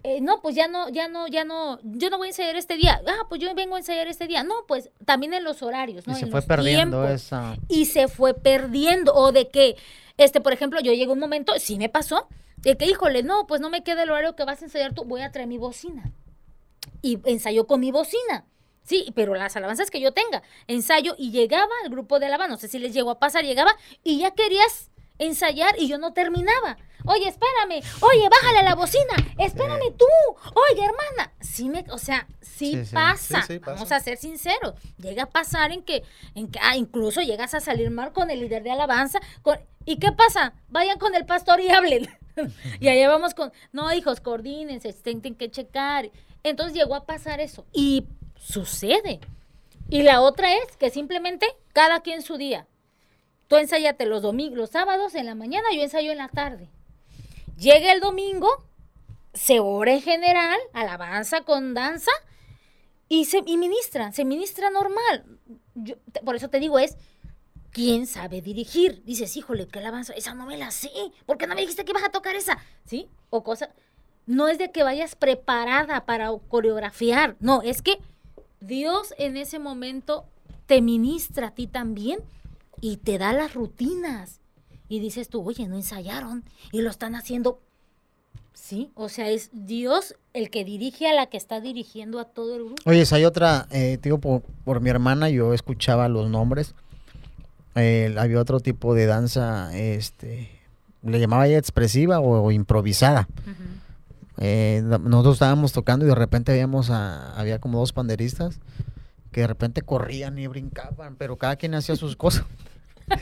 eh, no, pues ya no, ya no, ya no, yo no voy a ensayar este día. Ah, pues yo vengo a ensayar este día. No, pues también en los horarios, ¿no? Y se En fue perdiendo tiempos esa. y se fue perdiendo. O de que, este, por ejemplo, yo llegué a un momento, sí me pasó, de que, híjole, no, pues no me queda el horario que vas a ensayar tú, voy a traer mi bocina. Y ensayó con mi bocina. Sí, pero las alabanzas que yo tenga, ensayo y llegaba el grupo de alabanza, no sé si les llegó a pasar, llegaba y ya querías ensayar y yo no terminaba. Oye, espérame, oye, bájale a la bocina, espérame tú, oye, hermana. Sí, me, o sea, sí, Sí, sí. pasa, Sí, sí, pasa. vamos a ser sinceros. Llega a pasar en que, en que ah, incluso llegas a salir mal con el líder de alabanza. con- ¿Y qué pasa? Vayan con el pastor y hablen. y allá vamos con, no, hijos, coordínense, tienen que checar. Entonces llegó a pasar eso. Y sucede. Y la otra es que simplemente cada quien su día. Tú ensayate los domingos, sábados en la mañana, yo ensayo en la tarde. Llega el domingo, se ora en general, alabanza con danza, y se y ministra, se ministra normal. Por eso te digo, es quién sabe dirigir. Dices, híjole, qué alabanza, esa no me la sé. ¿Por qué no me dijiste que ibas a tocar esa? ¿Sí? O cosa. No es de que vayas preparada para coreografiar, no, es que Dios en ese momento te ministra a ti también y te da las rutinas. Y dices tú, oye, no ensayaron y lo están haciendo. Sí, o sea, es Dios el que dirige a la que está dirigiendo a todo el grupo. Oye, hay otra, eh, digo, por, por mi hermana, yo escuchaba los nombres. Eh, había otro tipo de danza, este, le llamaba ella expresiva o, o improvisada. Eh, nosotros estábamos tocando y de repente veíamos a, había como dos panderistas que de repente corrían y brincaban, pero cada quien hacía sus cosas.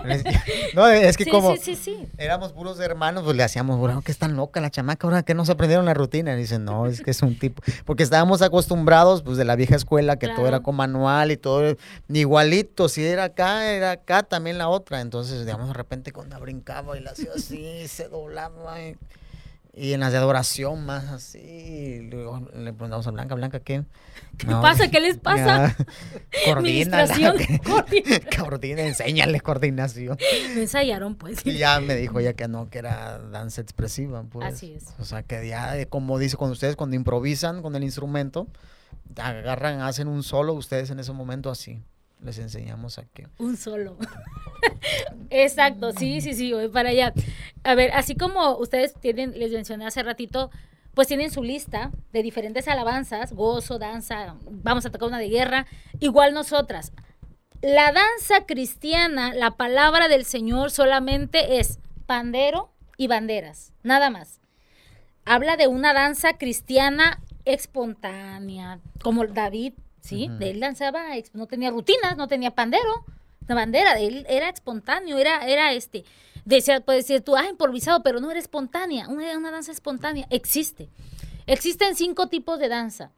No, es que sí, como sí, sí, éramos puros hermanos, pues le hacíamos, bueno, que están loca la chamaca, ahora que no se aprendieron la rutina. Y dicen, no, es que es un tipo, porque estábamos acostumbrados, pues, de la vieja escuela, que todo era con manual y todo igualito. Si era acá, era acá también la otra. Entonces, digamos, de repente cuando brincaba y la hacía así, se doblaba. Y, y en las de adoración más así. luego le preguntamos a Blanca, Blanca, ¿qué? ¿Qué pasa? ¿Qué les pasa? Coordina. Coordina. Coordina, enséñale coordinación. No ensayaron, pues. Y ya me dijo ella que no, que era danza expresiva. Pues. Así es. O sea, que ya, eh, como dice con ustedes, cuando improvisan con el instrumento, agarran, hacen un solo, ustedes en ese momento así. Les enseñamos a que. Un solo. Exacto, sí, sí, sí, voy para allá. A ver, así como ustedes tienen, les mencioné hace ratito, pues tienen su lista de diferentes alabanzas, gozo, danza, vamos a tocar una de guerra, igual nosotras. La danza cristiana, la palabra del Señor solamente es pandero y banderas, nada más. Habla de una danza cristiana espontánea, como David, ¿sí? De él danzaba, ex- no tenía rutinas, no tenía pandero, la bandera, de él era espontáneo, era, era este, decía, puedes decir tú, ah, improvisado, pero no era espontánea, una, una danza espontánea, existe. Existen cinco tipos de danza.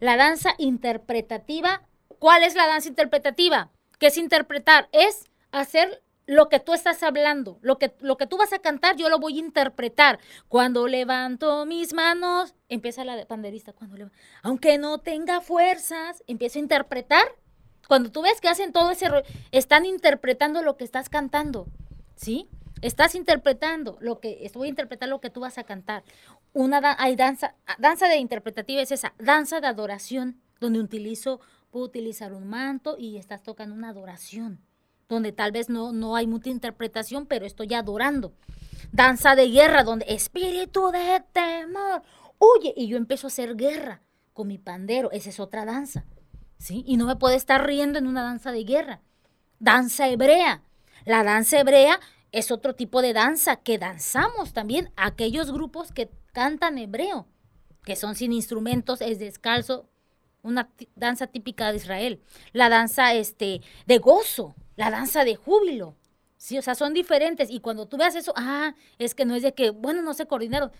La danza interpretativa, ¿cuál es la danza interpretativa? ¿Qué es interpretar? Es hacer lo que tú estás hablando, lo que, lo que tú vas a cantar, yo lo voy a interpretar. Cuando levanto mis manos, empieza la de panderista, cuando leva- aunque no tenga fuerzas, empiezo a interpretar. Cuando tú ves que hacen todo ese rollo, están interpretando lo que estás cantando, ¿sí? Estás interpretando lo que, voy a interpretar lo que tú vas a cantar. Una hay danza, danza de interpretativa es esa, danza de adoración, donde utilizo, puedo utilizar un manto y estás tocando una adoración, donde tal vez no, no hay mucha interpretación, pero estoy adorando. Danza de guerra, donde espíritu de temor, huye, y yo empiezo a hacer guerra con mi pandero, esa es otra danza, ¿sí? Y no me puedo estar riendo en una danza de guerra. Danza hebrea, la danza hebrea es otro tipo de danza que danzamos también aquellos grupos que cantan hebreo, que son sin instrumentos, es descalzo, una danza típica de Israel. La danza este, de gozo, la danza de júbilo. Sí, o sea, son diferentes. Y cuando tú veas eso, ah, es que no es de que, bueno, no se coordinaron.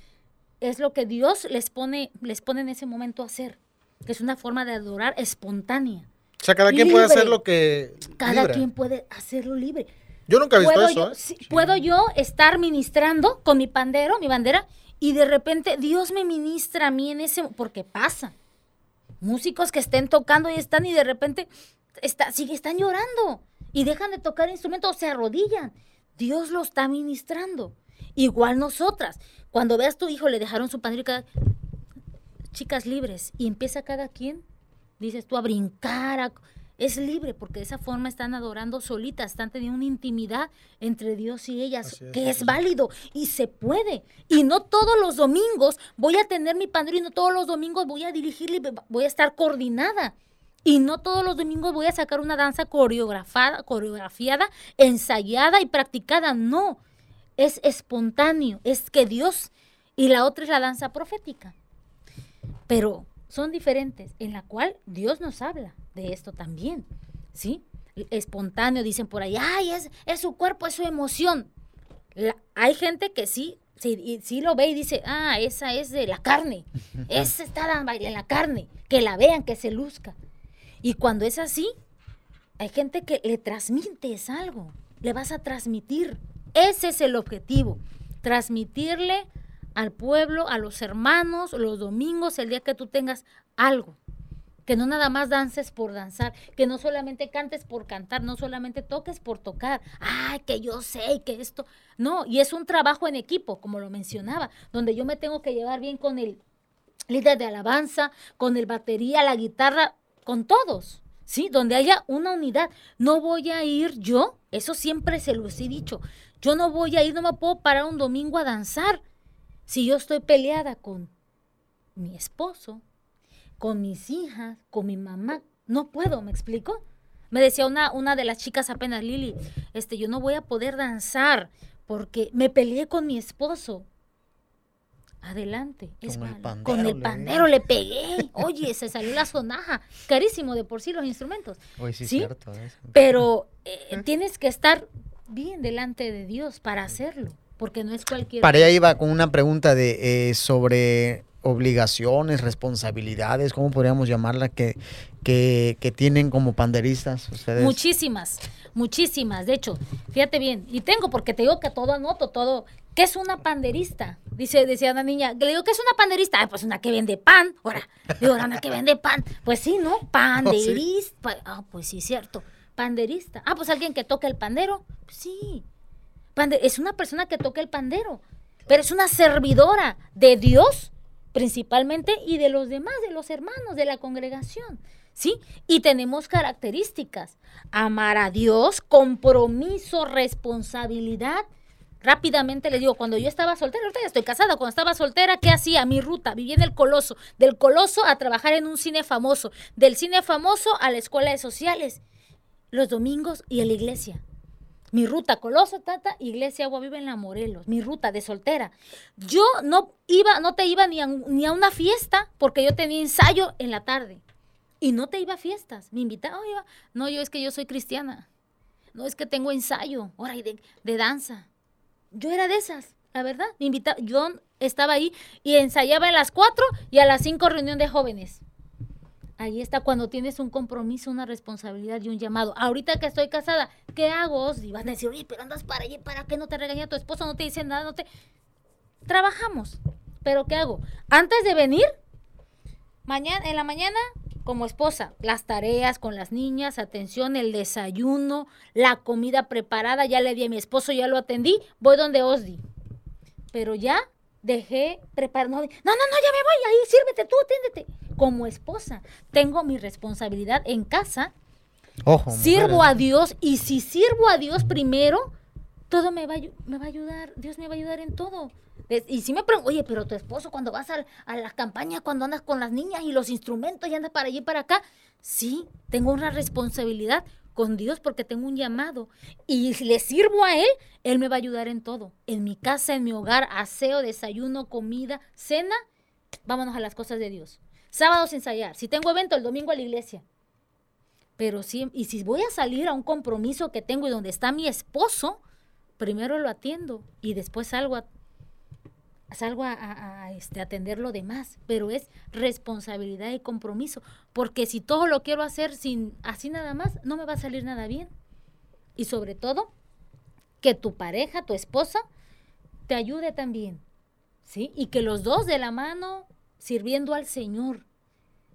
Es lo que Dios les pone, les pone en ese momento a hacer. Que es una forma de adorar espontánea. O sea, cada quien puede hacer lo que. Cada libra. quien puede hacerlo libre. Yo nunca he visto puedo eso. yo, ¿eh? sí, puedo yo estar ministrando con mi pandero, mi bandera, y de repente Dios me ministra a mí en ese, porque pasa. Músicos que estén tocando y están y de repente está, sigue, están llorando y dejan de tocar instrumentos, se arrodillan. Dios lo está ministrando. Igual nosotras. Cuando veas tu hijo, le dejaron su pandero y cada... Chicas libres. Y empieza cada quien, dices tú, a brincar. a- Es libre porque de esa forma están adorando solitas, están teniendo una intimidad entre Dios y ellas, es, que es válido y se puede. Y no todos los domingos voy a tener mi pandero y no todos los domingos voy a dirigirle, y voy a estar coordinada. Y no todos los domingos voy a sacar una danza coreografada, coreografiada, ensayada y practicada. No, es espontáneo, es que Dios y la otra es la danza profética. Pero son diferentes, en la cual Dios nos habla de esto también, ¿sí? Espontáneo, dicen por ahí, ay, es, es su cuerpo, es su emoción. La- hay gente que sí, sí, sí lo ve y dice, ah, esa es de la carne, esa está en la carne, que la vean, que se luzca. Y cuando es así, hay gente que le transmites algo, le vas a transmitir. Ese es el objetivo, transmitirle al pueblo, a los hermanos, los domingos, el día que tú tengas algo. Que no nada más dances por danzar, que no solamente cantes por cantar, no solamente toques por tocar. Ay, que yo sé que esto. No, y es un trabajo en equipo, como lo mencionaba, donde yo me tengo que llevar bien con el líder de alabanza, con el batería, la guitarra, con todos, ¿sí? Donde haya una unidad. No voy a ir yo, eso siempre se los he dicho, yo no voy a ir, no me puedo parar un domingo a danzar si yo estoy peleada con mi esposo, con mis hijas, con mi mamá. No puedo, ¿me explico? Me decía una, una de las chicas apenas, Lili, este, yo no voy a poder danzar porque me peleé con mi esposo. Adelante. es Con el pandero Con el le- pandero le pegué. Oye, se salió la sonaja. Carísimo de por sí los instrumentos. Oye, sí, ¿Sí? cierto. eso. Pero eh, tienes que estar bien delante de Dios para hacerlo. Porque no es cualquier. Para allá iba con una pregunta de eh, sobre obligaciones, responsabilidades, ¿cómo podríamos llamarla? Que, que, que tienen como panderistas ustedes. Muchísimas, muchísimas. De hecho, fíjate bien, y tengo porque te digo que todo anoto, todo. ¿Qué es una panderista? Dice, decía una niña, le digo, ¿qué es una panderista? Ah, pues una que vende pan. Ahora, digo, "Ahora, una que vende pan. Pues sí, ¿no? Panderista. Pa- Ah, pues sí, cierto. Panderista. Ah, pues alguien que toca el pandero. Pues sí. Pande- es una persona que toca el pandero, pero es una servidora de Dios principalmente y de los demás, de los hermanos de la congregación. ¿Sí? Y tenemos características. Amar a Dios, compromiso, responsabilidad. Rápidamente les digo, cuando yo estaba soltera, ahorita ya estoy casada, cuando estaba soltera, ¿qué hacía? Mi ruta, vivía en el Coloso, del Coloso a trabajar en un cine famoso, del cine famoso a la escuela de sociales, los domingos y a la iglesia. Mi ruta, Coloso, Tata, Iglesia Agua Viva en la Morelos, mi ruta de soltera. Yo no iba, no te iba ni a, ni a una fiesta porque yo tenía ensayo en la tarde. Y no te iba a fiestas. Me invitaba, "Oh, iba". no, yo es que yo soy cristiana. No es que tengo ensayo, ahora y de, de danza. Yo era de esas, la verdad. Me yo estaba ahí y ensayaba a las 4 y a las 5 reunión de jóvenes. Ahí está cuando tienes un compromiso, una responsabilidad y un llamado. Ahorita que estoy casada, ¿qué hago? Y van a decir, oye, pero andas para allí, ¿para qué no te regaña tu esposo? No te dice nada, no te... Trabajamos. ¿Pero qué hago? Antes de venir, mañana, en la mañana, como esposa, las tareas con las niñas, atención, el desayuno, la comida preparada, ya le di a mi esposo, ya lo atendí, voy donde Osdi. Pero ya dejé preparar. No, no, no, no, ya me voy, ahí sírvete tú, atiéndete. Como esposa, tengo mi responsabilidad en casa, Ojo. sirvo mujeres. a Dios y si sirvo a Dios primero, todo me va, a a ayudar, Dios me va a ayudar en todo. Y si me pregunto, oye, pero tu esposo cuando vas al- a, la campaña, cuando andas con las niñas y los instrumentos y andas para allí y para acá, sí, tengo una responsabilidad con Dios porque tengo un llamado. Y si le sirvo a Él, Él me va a ayudar en todo. En mi casa, en mi hogar, aseo, desayuno, comida, cena, vámonos a las cosas de Dios. Sábados ensayar. Si tengo evento, el domingo a la iglesia. Pero sí, y si voy a salir a un compromiso que tengo y donde está mi esposo, primero lo atiendo y después salgo a, salgo a, este, atender lo demás. Pero es responsabilidad y compromiso. Porque si todo lo quiero hacer sin así nada más, no me va a salir nada bien. Y sobre todo, que tu pareja, tu esposa, te ayude también. ¿Sí? Y que los dos de la mano sirviendo al Señor.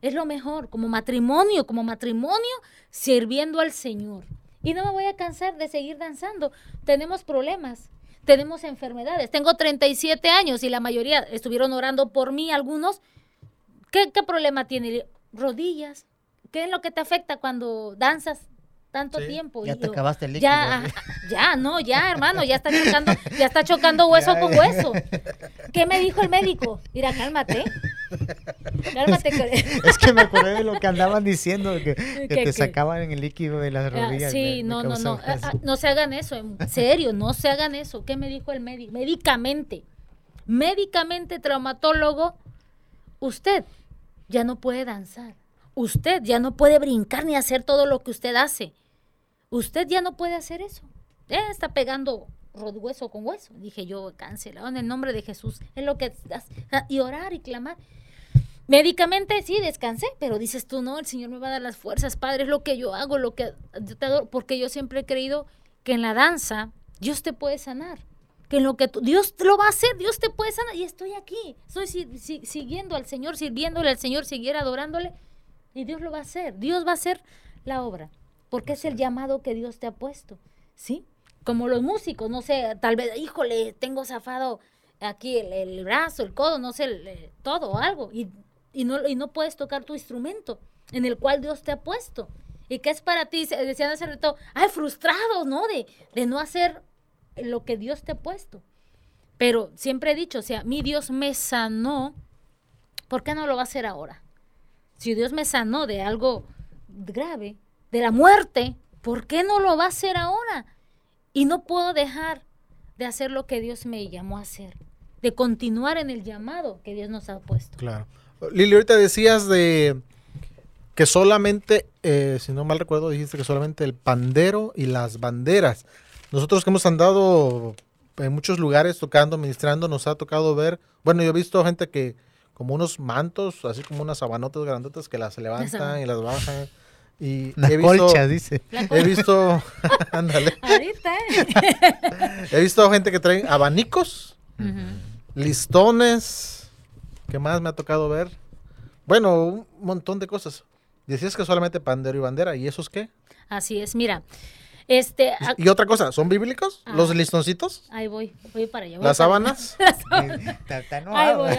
Es lo mejor, como matrimonio, como matrimonio, sirviendo al Señor. Y no me voy a cansar de seguir danzando. Tenemos problemas, tenemos enfermedades. Tengo 37 años y la mayoría estuvieron orando por mí, algunos. ¿Qué, qué problema tiene? Rodillas. ¿Qué es lo que te afecta cuando danzas tanto tiempo. Ya te acabaste el líquido. Ya, ya, no, ya, hermano, ya está chocando, ya está chocando hueso con hueso. ¿Qué me dijo el médico? Mira, cálmate. Cálmate. Es que me acordé de lo que andaban diciendo, que, te sacaban en el líquido de las ah, rodillas. Sí, no, no, no. Ah, ah, no se hagan eso, en serio, no se hagan eso. ¿Qué me dijo el médico? Médicamente, médicamente, traumatólogo, usted ya no puede danzar. Usted ya no puede brincar ni hacer todo lo que usted hace usted ya no puede hacer eso. está pegando hueso con hueso. Dije yo, cancelado en el nombre de Jesús. Es lo que y orar y clamar. Médicamente sí, descansé, pero dices tú, no, el Señor me va a dar las fuerzas, Padre, es lo que yo hago, lo que yo te adoro, porque yo siempre he creído que en la danza Dios te puede sanar, que en lo que tú, Dios lo va a hacer, Dios te puede sanar, y estoy aquí, estoy siguiendo al Señor, sirviéndole al Señor, seguir adorándole, y Dios lo va a hacer, Dios va a hacer la obra porque es el llamado que Dios te ha puesto, ¿sí? Como los músicos, no sé, tal vez, híjole, tengo zafado aquí el, brazo, el codo, no sé, todo, algo, y, no, y no puedes tocar tu instrumento en el cual Dios te ha puesto. ¿Y qué es para ti? Decían hace rato, ay, frustrados, ¿no? De, de no hacer lo que Dios te ha puesto. Pero siempre he dicho, o sea, mi Dios me sanó, ¿por qué no lo va a hacer ahora? Si Dios me sanó de algo grave, de la muerte, ¿por qué no lo va a hacer ahora? Y no puedo dejar de hacer lo que Dios me llamó a hacer, de continuar en el llamado que Dios nos ha puesto. Claro. Lili, ahorita decías de que solamente, eh, si no mal recuerdo, dijiste que solamente el pandero y las banderas. Nosotros que hemos andado en muchos lugares tocando, ministrando, nos ha tocado ver, bueno, yo he visto gente que como unos mantos, así como unas sabanotas grandotas que las levantan y las bajan y he visto, dice. He visto, ándale. Ahorita, ¿eh? he visto gente que trae abanicos, listones, ¿qué más me ha tocado ver? Bueno, un montón de cosas. Decías que solamente pandero y bandera, ¿y esos qué? Así es, mira. Este, y, otra cosa, ¿son bíblicos? Ah. ¿Los listoncitos? Ahí voy, voy para allá. ¿Las sábanas? Ahí voy.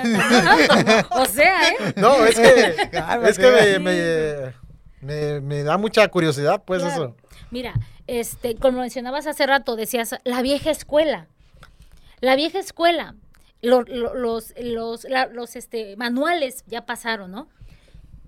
o sea, ¿eh? No, es que, es que me me, da mucha curiosidad, pues eso. Mira, este, como mencionabas hace rato, decías la vieja escuela. La vieja escuela, los, los, los, este, manuales ya pasaron, ¿no?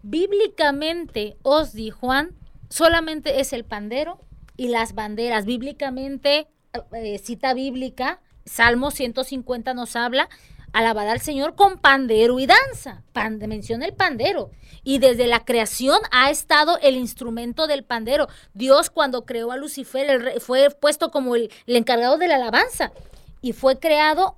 Bíblicamente, Osdi Juan, solamente es el pandero y las banderas. Bíblicamente, eh, cita bíblica, Salmo 150 nos habla alabar al Señor con pandero y danza. menciona el pandero. Y desde la creación ha estado el instrumento del pandero. Dios cuando creó a Lucifer fue puesto como el, encargado de la alabanza. Y fue creado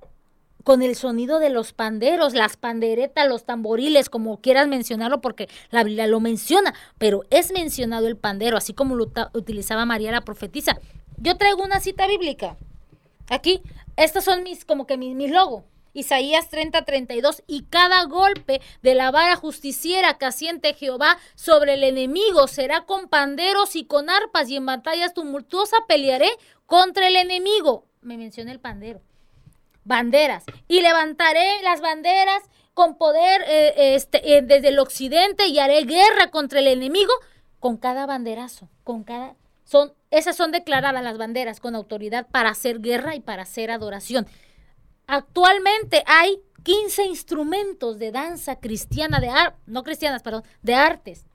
con el sonido de los panderos, las panderetas, los tamboriles, como quieras mencionarlo, porque la Biblia lo menciona, pero es mencionado el pandero, así como lo utilizaba María la profetisa. Yo traigo una cita bíblica. Aquí, estos son mis, como que mis, mis logos. Isaías 30, 32, y cada golpe de la vara justiciera que asiente Jehová sobre el enemigo será con panderos y con arpas, y en batallas tumultuosas pelearé contra el enemigo. Me menciona el pandero. Banderas. Y levantaré las banderas con poder eh, este, eh, desde el occidente y haré guerra contra el enemigo con cada banderazo, con cada... Son, esas son declaradas las banderas con autoridad para hacer guerra y para hacer adoración. Actualmente hay 15 instrumentos de danza cristiana, de no cristianas, perdón, de artes.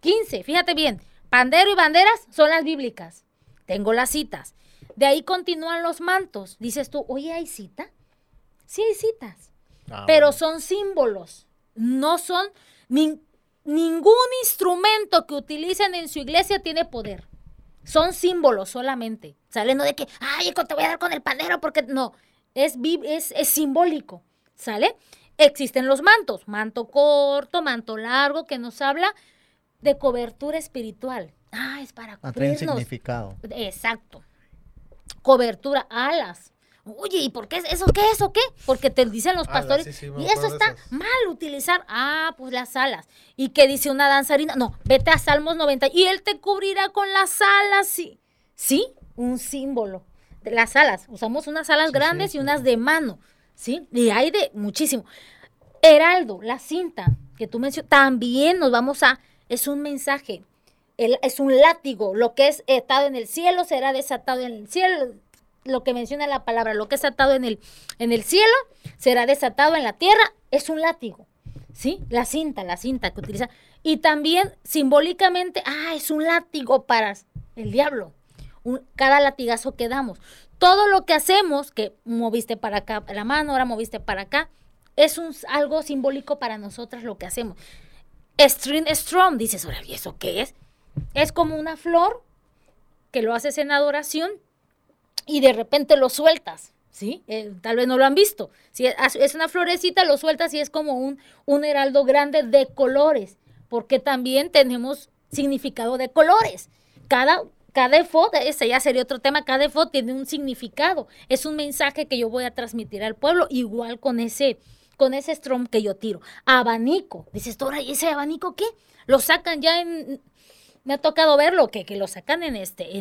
15, fíjate bien, pandero y banderas son las bíblicas. Tengo las citas. De ahí continúan los mantos. Dices tú, oye, ¿hay cita? Sí hay citas, ah, pero son símbolos. No son, ningún instrumento que utilicen en su iglesia tiene poder. Son símbolos solamente. Saliendo de que, ay, te voy a dar con el pandero porque no es, es, simbólico, ¿sale? Existen los mantos, manto corto, manto largo, que nos habla de cobertura espiritual. Ah, es para cubrirnos. significado. Exacto. cobertura, alas. Oye, ¿y por qué? ¿Eso qué? ¿Eso qué? Porque te dicen los pastores. sí, sí, me y eso está mal utilizar. Ah, pues las alas. ¿Y qué dice una danzarina? No, vete a Salmos 90 y él te cubrirá con las alas. Sí, sí, un símbolo de las alas. Usamos unas alas grandes y unas de mano. ¿Sí? Y hay de muchísimo. Heraldo, la cinta que tú mencionas, también nos vamos a. Es un mensaje. El- es un látigo. Lo que es atado en el cielo será desatado en el cielo. Lo que menciona la palabra, lo que es atado en el, en el cielo será desatado en la tierra. Es un látigo. ¿Sí? La cinta, la cinta que utiliza. Y también simbólicamente, ah, es un látigo para el diablo. Cada latigazo que damos. Todo lo que hacemos, que moviste para acá la mano, ahora moviste para acá, es un, algo simbólico para nosotras lo que hacemos. String strong, dices, ahora, ¿y eso qué es? Es como una flor que lo haces en adoración y de repente lo sueltas, ¿sí? Eh, tal vez no lo han visto. Si es, una florecita, lo sueltas y es como un, un heraldo grande de colores, porque también tenemos significado de colores. Cada, cada efod, ese ya sería otro tema, cada efod tiene un significado, es un mensaje que yo voy a transmitir al pueblo, igual con ese, con ese strom que yo tiro. Abanico, dices, Tora, ¿y ese abanico qué? Lo sacan ya en, me ha tocado verlo, que, que lo sacan en este,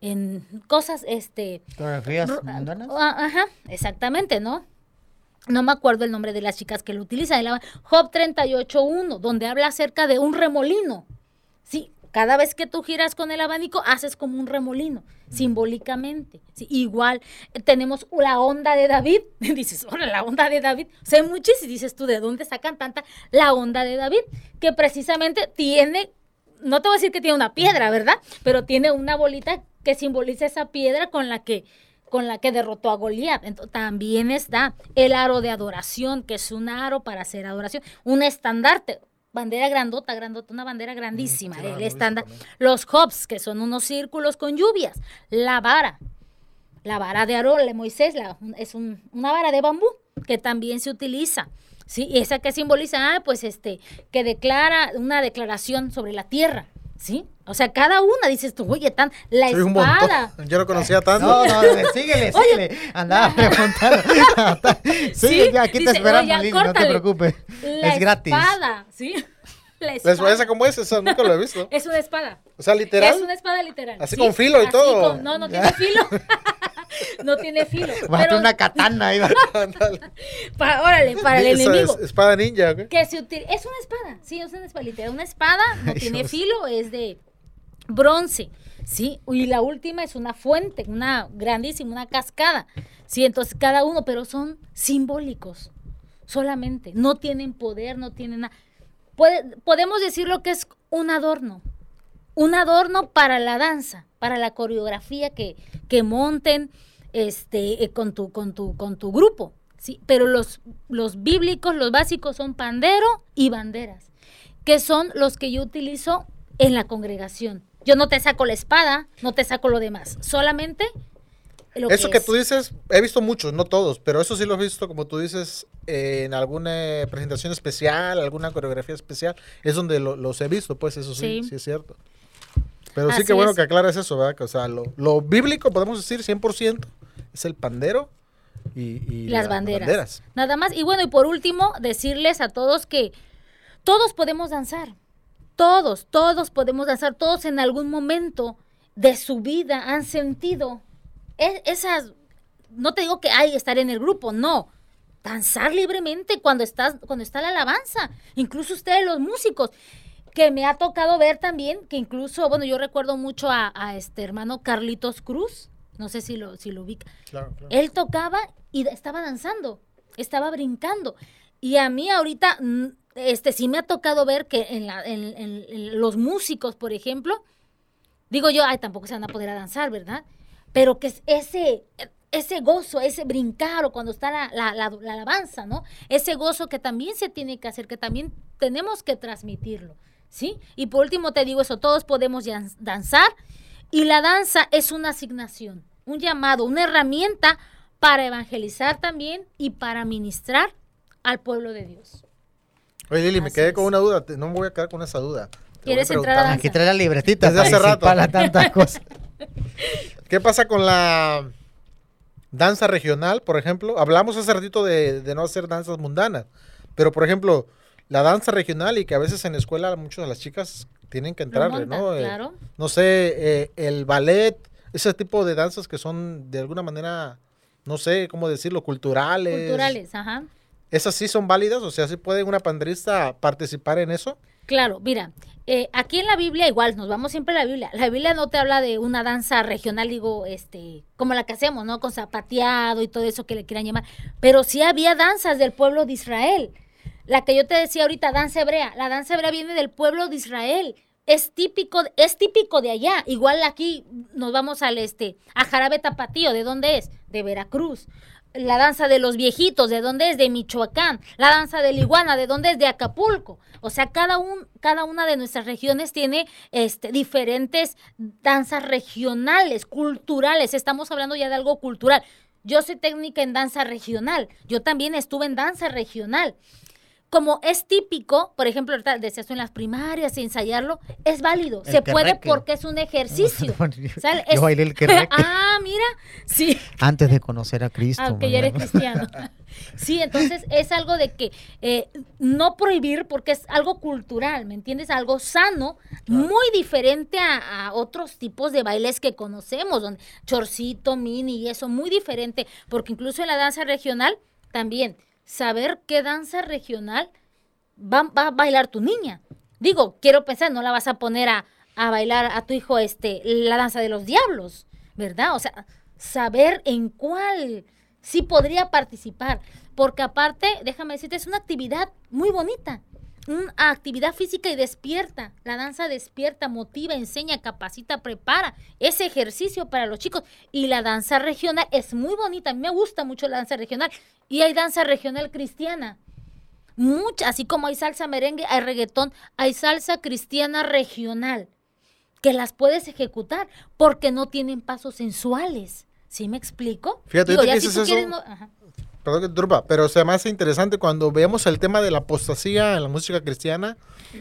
en cosas, este, Fotografías mundanas. Ah, Ajá, exactamente, ¿no? No me acuerdo el nombre de las chicas que lo utilizan. el- Job 38.1, donde habla acerca de un remolino. Sí, cada vez que tú giras con el abanico, haces como un remolino, simbólicamente. Sí, igual eh, tenemos la onda de David. Dices, hola, la onda de David. Sé muchísimo. Y dices tú, ¿de dónde sacan tanta la onda de David? Que precisamente tiene, no te voy a decir que tiene una piedra, ¿verdad? Pero tiene una bolita que simboliza esa piedra con la que con la que derrotó a Goliat. Entonces, también está el aro de adoración, que es un aro para hacer adoración, un estandarte, bandera grandota, grandota, una bandera grandísima, el también. Los hops, que son unos círculos con lluvias, la vara, la vara de Aarón, de Moisés, la- es un- una vara de bambú que también se utiliza. Sí, y esa que simboliza, ah, pues este, que declara una declaración sobre la tierra, ¿sí? O sea, cada una dices tú, oye, tan, la Soy espada. Yo no conocía tanto. No, no, síguele, síguele. Andaba preguntando. sí, Sí, ya, aquí dice, te esperamos, Lili, no te preocupes. La es gratis. espada, ¿sí? La ¿Les espada. parece cómo es? Esa nunca lo he visto. Es una espada. O sea, literal. Es una espada literal. Así con filo y así todo. con- no, no tiene filo. no tiene filo. Va Pero, una katana ahí va. Ándale. pa- órale, para el enemigo. es espada ninja. Que se utiliza. Es una espada. Sí, es una espada literal. Una espada no tiene Dios. filo, es de bronce. Sí, y la última es una fuente, una grandísima, una cascada. Sí, entonces cada uno, pero son simbólicos solamente. No tienen poder, no tienen nada. Podemos decir lo que es un adorno. Un adorno para la danza, para la coreografía que, que monten este, eh, con, tu, con, tu, con tu grupo. ¿sí? Pero los, los bíblicos, los básicos son pandero y banderas, que son los que yo utilizo en la congregación. Yo no te saco la espada, no te saco lo demás, solamente lo Eso que es. tú dices, he visto muchos, no todos, pero eso sí lo he visto, como tú dices, eh, en alguna presentación especial, alguna coreografía especial, es donde lo- los he visto, pues eso sí, Sí. sí, es cierto. Pero sí que bueno es. que aclares eso, ¿verdad? Que, o sea, lo, lo bíblico, podemos decir 100%, es el pandero y, y las la- banderas. Nada más. Y bueno, y por último, decirles a todos que todos podemos danzar. Todos, todos podemos danzar. Todos en algún momento de su vida han sentido e- esas. No te digo que hay estar en el grupo, no. Danzar libremente cuando estás, cuando está la alabanza. Incluso ustedes, los músicos, que me ha tocado ver también, que incluso, bueno, yo recuerdo mucho a, a este hermano Carlitos Cruz. No sé si lo, si lo ubica. Claro, claro. Él tocaba y estaba danzando, estaba brincando. Y a mí ahorita, mm, este, sí me ha tocado ver que en, la- en- en- en los músicos, por ejemplo, digo yo, ay, tampoco se van a poder a danzar, ¿verdad? Pero que es ese, ese gozo, ese brincar o cuando está la, la- la- la alabanza, ¿no? Ese gozo que también se tiene que hacer, que también tenemos que transmitirlo, ¿sí? Y por último te digo eso, todos podemos dan- danzar y la danza es una asignación, un llamado, una herramienta para evangelizar también y para ministrar al pueblo de Dios. Oye, Lili, me quedé es. con una duda, no me voy a quedar con esa duda. Te ¿Quieres entrar a danza? Aquí trae la libretita Desde hace rato. para tantas cosas. ¿Qué pasa con la danza regional, por ejemplo. Hablamos hace ratito de, de no hacer danzas mundanas, pero por ejemplo, la danza regional y que a veces en la escuela muchas de las chicas tienen que entrarle, ¿no? Eh, claro. no sé, eh, el ballet, ese tipo de danzas que son de alguna manera, no sé cómo decirlo, culturales. Culturales, ajá. ¿Esas sí son válidas? O sea, ¿sí puede una pandrista participar en eso? Claro, mira, eh, aquí en la Biblia igual, nos vamos siempre a la Biblia. La Biblia no te habla de una danza regional, digo, este, como la que hacemos, ¿no? Con zapateado y todo eso que le quieran llamar. Pero sí había danzas del pueblo de Israel. La que yo te decía ahorita, danza hebrea. La danza hebrea viene del pueblo de Israel. Es típico, es típico de allá. Igual aquí nos vamos al este, a Jarabe Tapatío. ¿De dónde es? De Veracruz. La danza de los viejitos, ¿de dónde es? De Michoacán. La danza de la iguana, ¿de dónde es? De Acapulco. O sea, cada, un, cada una de nuestras regiones tiene este, diferentes danzas regionales, culturales. Estamos hablando ya de algo cultural. Yo soy técnica en danza regional. Yo también estuve en danza regional como es típico, por ejemplo, ahorita decías en las primarias, ensayarlo, es válido. El se puede porque es un ejercicio. ¿sale? Yo bailé el querreque. ah, mira, sí, Antes de conocer a Cristo. aunque ya eres cristiano. Sí, entonces es algo de que eh, no prohibir porque es algo cultural, ¿me entiendes? Algo sano, muy diferente a, a otros tipos de bailes que conocemos, donde chorcito, mini y eso, muy diferente, porque incluso en la danza regional también saber qué danza regional va, va a bailar tu niña. Digo, quiero pensar, no la vas a poner a, a bailar a tu hijo este la danza de los diablos, ¿verdad? O sea, saber en cuál sí podría participar, porque aparte, déjame decirte, es una actividad muy bonita. Una actividad física y despierta. La danza despierta, motiva, enseña, capacita, prepara. Es ejercicio para los chicos. Y la danza regional es muy bonita. A mí me gusta mucho la danza regional. Y hay danza regional cristiana. Mucha, así como hay salsa merengue, hay reggaetón, hay salsa cristiana regional que las puedes ejecutar porque no tienen pasos sensuales. ¿Sí me explico? Fíjate, Digo, ya si tú quieres eso, no- ajá. Perdón que te interrumpa, pero se me hace interesante cuando veamos el tema de la apostasía en la música cristiana,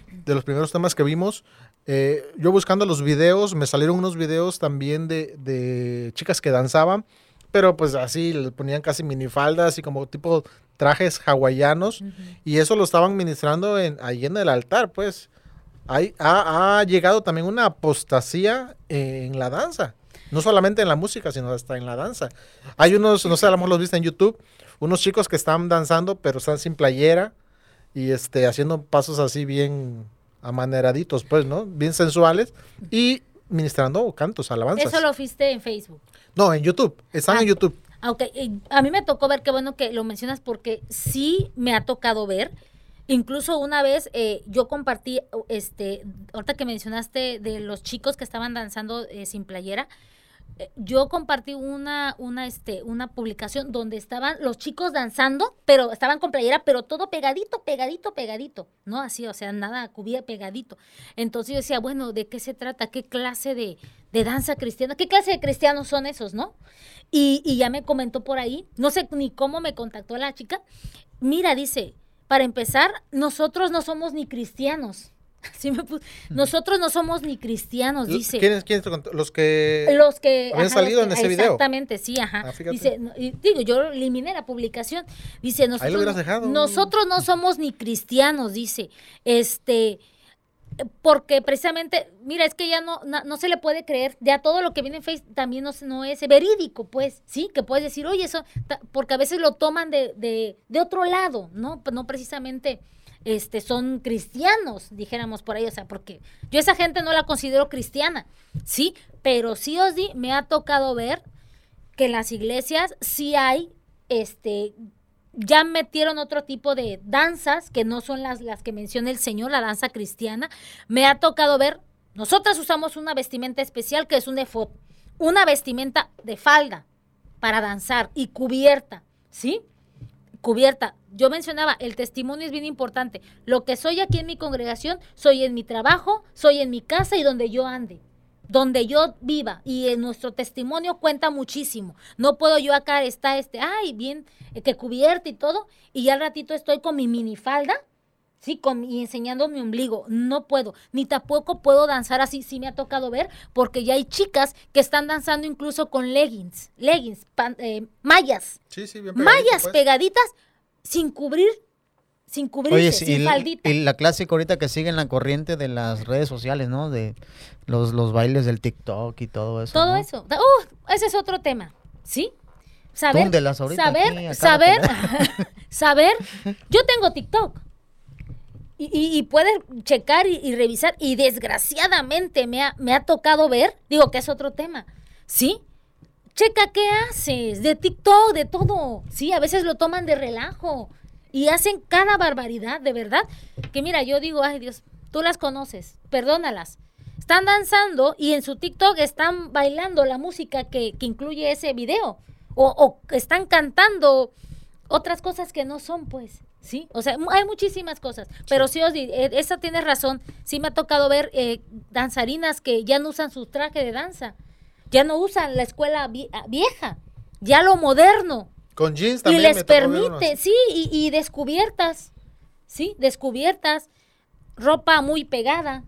de los primeros temas que vimos. eh, yo buscando los videos, me salieron unos videos también de, de chicas que danzaban, pero pues así, le ponían casi minifaldas y como tipo trajes hawaianos, y eso lo estaban ministrando en, ahí en el altar, pues. Hay, ha, ha llegado también una apostasía en la danza. No solamente en la música, sino hasta en la danza. Hay unos, no sé, a lo mejor los viste en YouTube, unos chicos que están danzando, pero están sin playera y este, haciendo pasos así bien amaneraditos, pues, ¿no? Bien sensuales y ministrando cantos, alabanzas. Eso lo viste en Facebook. No, en YouTube. Están Ah. en YouTube. Aunque eh, a mí me tocó ver, qué bueno que lo mencionas porque sí me ha tocado ver. Incluso una vez eh, yo compartí, este, ahorita que mencionaste de los chicos que estaban danzando eh, sin playera, yo compartí una, una, este, una publicación donde estaban los chicos danzando, pero estaban con playera, pero todo pegadito, pegadito, pegadito, ¿no? Así, o sea, nada cubía pegadito. Entonces yo decía, bueno, ¿de qué se trata? ¿Qué clase de, de danza cristiana? ¿Qué clase de cristianos son esos, no? Y, y ya me comentó por ahí, no sé ni cómo me contactó la chica. Mira, dice, para empezar, nosotros no somos ni cristianos. Me Nosotros no somos ni cristianos, dice. ¿Quiénes, quiénes? Los que... Los que habían ajá, salido en ese video. Exactamente, sí, ajá. Ah. Dice, digo, yo eliminé la publicación. Dice, nosotros, hubieras no- dejado. nosotros no somos ni cristianos, dice. Este, porque precisamente, mira, es que ya no, no, no se le puede creer, ya todo lo que viene en Facebook también no, no es verídico, pues, sí, que puedes decir, oye, eso, porque a veces lo toman de, de, de otro lado, ¿no? No precisamente este, son cristianos, dijéramos por ahí, o sea, porque yo esa gente no la considero cristiana, sí, pero sí os di, me ha tocado ver que en las iglesias sí hay, este, ya metieron otro tipo de danzas que no son las, las que menciona el Señor, la danza cristiana. Me ha tocado ver, nosotras usamos una vestimenta especial que es un efod, una vestimenta de falda para danzar y cubierta, ¿sí? Cubierta. Yo mencionaba, el testimonio es bien importante. Lo que soy aquí en mi congregación, soy en mi trabajo, soy en mi casa y donde yo ande donde yo viva y en nuestro testimonio cuenta muchísimo. No puedo yo acá estar este, ay, bien, eh, que cubierta y todo, y ya al ratito estoy con mi minifalda Sí, con, y enseñando mi ombligo. No puedo. Ni tampoco puedo danzar así. Sí me ha tocado ver, porque ya hay chicas que están danzando incluso con leggings, leggings, pan- eh, mallas, Sí, sí, bien pegadito, mallas pues. pegaditas sin cubrir, sin cubrirse, Oye, sí, sin y, faldita. y la clásica ahorita que sigue en la corriente de las redes sociales, ¿no? De los, los bailes del TikTok y todo eso. Todo ¿no? eso. Uh, ese es otro tema, ¿sí? Saber, Túndelas ahorita saber, aquí, saber, saber. Yo tengo TikTok. Y, y- y puedes checar y, y revisar. Y desgraciadamente me ha, me ha tocado ver, digo que es otro tema, ¿sí? Checa qué haces, de TikTok, de todo. Sí, a veces lo toman de relajo. Y hacen cada barbaridad, de verdad. Que mira, yo digo, ay Dios, tú las conoces, perdónalas. Están danzando y en su TikTok están bailando la música que, que incluye ese video. O, o están cantando otras cosas que no son, pues. Sí, o sea, hay muchísimas cosas. Pero sí, Osdi, eh, esa tienes razón. Sí me ha tocado ver eh, danzarinas que ya no usan su traje de danza. Ya no usan la escuela ah, vieja. Ya lo moderno. Con jeans Y también. les me tocó ver permite, sí, y, y descubiertas. Sí, descubiertas. Ropa muy pegada.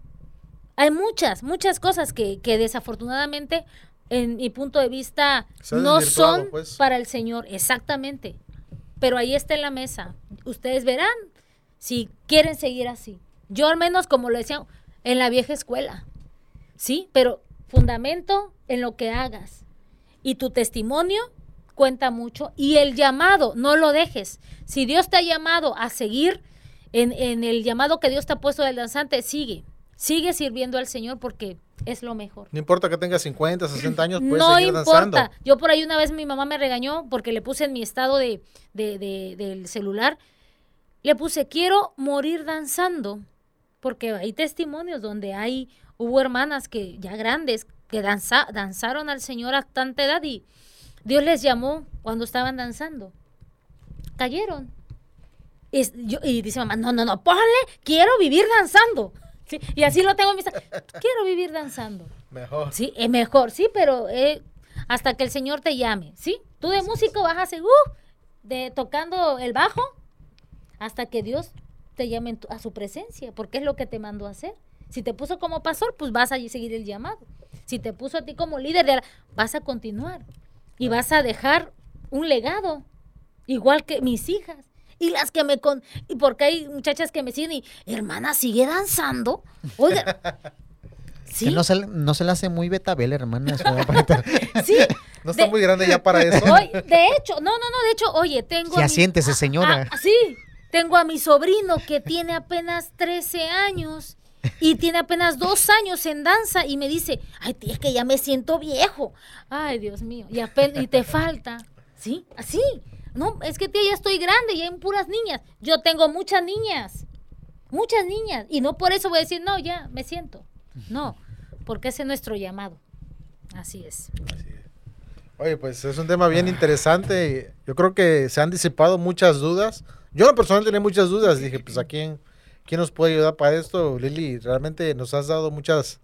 Hay muchas, muchas cosas que, que desafortunadamente, en mi punto de vista, no son pues. para el Señor. Exactamente. Pero ahí está en la mesa. Ustedes verán si quieren seguir así. Yo al menos, como lo decía, en la vieja escuela. Sí, pero fundamento en lo que hagas. Y tu testimonio cuenta mucho. Y el llamado, no lo dejes. Si Dios te ha llamado a seguir en, en el llamado que Dios te ha puesto del danzante, sigue. Sigue sirviendo al Señor porque es lo mejor. No importa que tengas 50, 60 años, puedes No seguir importa. danzando. Yo por ahí una vez mi mamá me regañó porque le puse en mi estado de, de- de- del celular, le puse, quiero morir danzando, porque hay testimonios donde hay, hubo hermanas que ya grandes, que danza, danzaron al Señor a tanta edad y Dios les llamó cuando estaban danzando. Cayeron. Es- yo- y dice mamá, no, no, no, ponle, quiero vivir danzando. Sí, y así lo tengo en mi... sa- Quiero vivir danzando. Mejor. Sí, es mejor, sí, pero eh, hasta que el Señor te llame, ¿sí? Tú de músico vas a hacer, uh, de tocando el bajo, hasta que Dios te llame a su presencia, porque es lo que te mandó a hacer. Si te puso como pastor, pues vas a seguir el llamado. Si te puso a ti como líder, de la- vas a continuar y vas a dejar un legado, igual que mis hijas. Y las que me con y porque hay muchachas que me siguen y hermana sigue danzando. Oiga. Sí. Que no se, le- no se le hace muy betabel, hermana. Sí. No está De- muy grande ya para eso. Oye, de hecho, no, no, no, de hecho, oye, tengo. Ya a mi- siéntese, ah, señora. ah, sí, tengo a mi sobrino que tiene apenas 13 años y tiene apenas dos años en danza y me dice, ay, tía, es que ya me siento viejo. Ay, Dios mío, y, y te falta. ¿Sí? Así. No, es que tía, ya estoy grande, ya hay puras niñas. Yo tengo muchas niñas, muchas niñas. Y no por eso voy a decir, no, ya, me siento. No, porque ese es nuestro llamado. Así es. Oye, pues es un tema bien interesante. Yo creo que se han disipado muchas dudas. Yo en personal tenía muchas dudas. Dije, pues a quién, quién nos puede ayudar para esto, Lili. Realmente nos has dado muchas,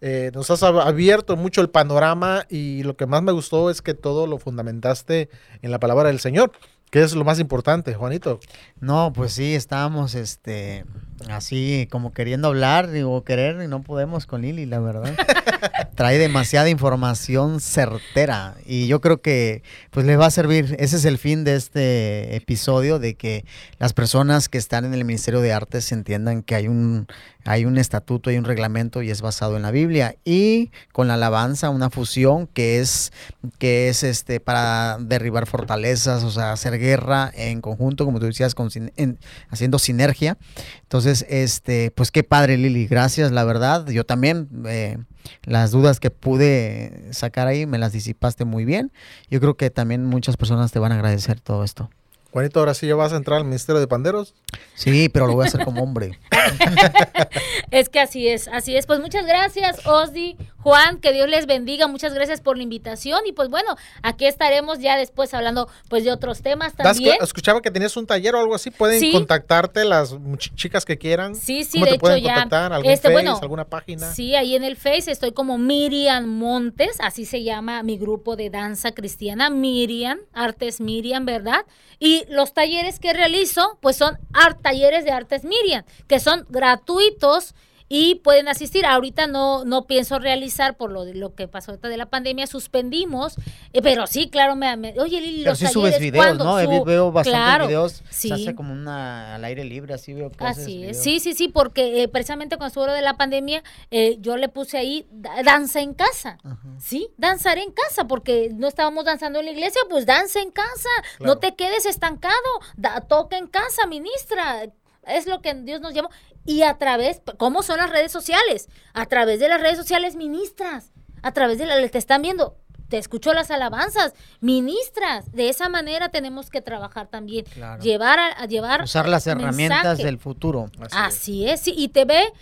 eh, nos has ab- abierto mucho el panorama y lo que más me gustó es que todo lo fundamentaste en la palabra del Señor, que es lo más importante, Juanito. No, pues sí, estábamos este así como queriendo hablar, digo, querer y no podemos con Lili, la verdad. Trae demasiada información certera y yo creo que pues les va a servir. Ese es el fin de este episodio de que las personas que están en el Ministerio de Artes entiendan que hay un hay un estatuto, hay un reglamento y es basado en la Biblia y con la alabanza una fusión que es que es este para derribar fortalezas, o sea, hacer guerra en conjunto, como tú decías, con en- haciendo sinergia. Entonces, este, pues qué padre, Lili, gracias, la verdad. Yo también eh, las dudas que pude sacar ahí me las disipaste muy bien. Yo creo que también muchas personas te van a agradecer todo esto. Juanito, ahora sí ya vas a entrar al Ministerio de Panderos. Sí, pero lo voy a hacer como hombre. Es que así es, así es. Pues muchas gracias, Osdi, Juan, que Dios les bendiga. Muchas gracias por la invitación. Y pues bueno, aquí estaremos ya después hablando pues de otros temas también. Escuchaba que tenías un taller o algo así. Pueden Sí. contactarte las chicas que quieran. Sí, sí, ¿Cómo de te hecho pueden ya, contactar? ¿Algún este, Face, bueno, alguna página? Sí, ahí en el Face estoy como Miriam Montes, así se llama mi grupo de danza cristiana, Miriam, Artes Miriam, ¿verdad? Y los talleres que realizo, pues son art, talleres de Artes Miriam, que son gratuitos y pueden asistir. Ahorita no, no pienso realizar por lo de lo que pasó ahorita de la pandemia, suspendimos, eh, pero sí, claro, me, me- oye Lili, Pero los sí subes videos, ¿cuándo? ¿no? Su- Veo bastantes claro, videos. sí. Se hace como una al aire libre, así veo cosas. Así es. Sí, sí, sí, porque eh, precisamente cuando estuvo lo de la pandemia, eh, yo le puse ahí da- danza en casa. Sí, danzar en casa, porque no estábamos danzando en la iglesia, pues danza en casa. Claro. No te quedes estancado. Da- toca en casa, ministra. Es lo que Dios nos llamó. Y a través, ¿cómo son las redes sociales? A través de las redes sociales, ministras. A través de la, te están viendo. Te escucho las alabanzas, ministras. De esa manera tenemos que trabajar también. Claro. Llevar a, a llevar Usar las herramientas mensaje. del futuro. Así es. Es, sí, y te ve,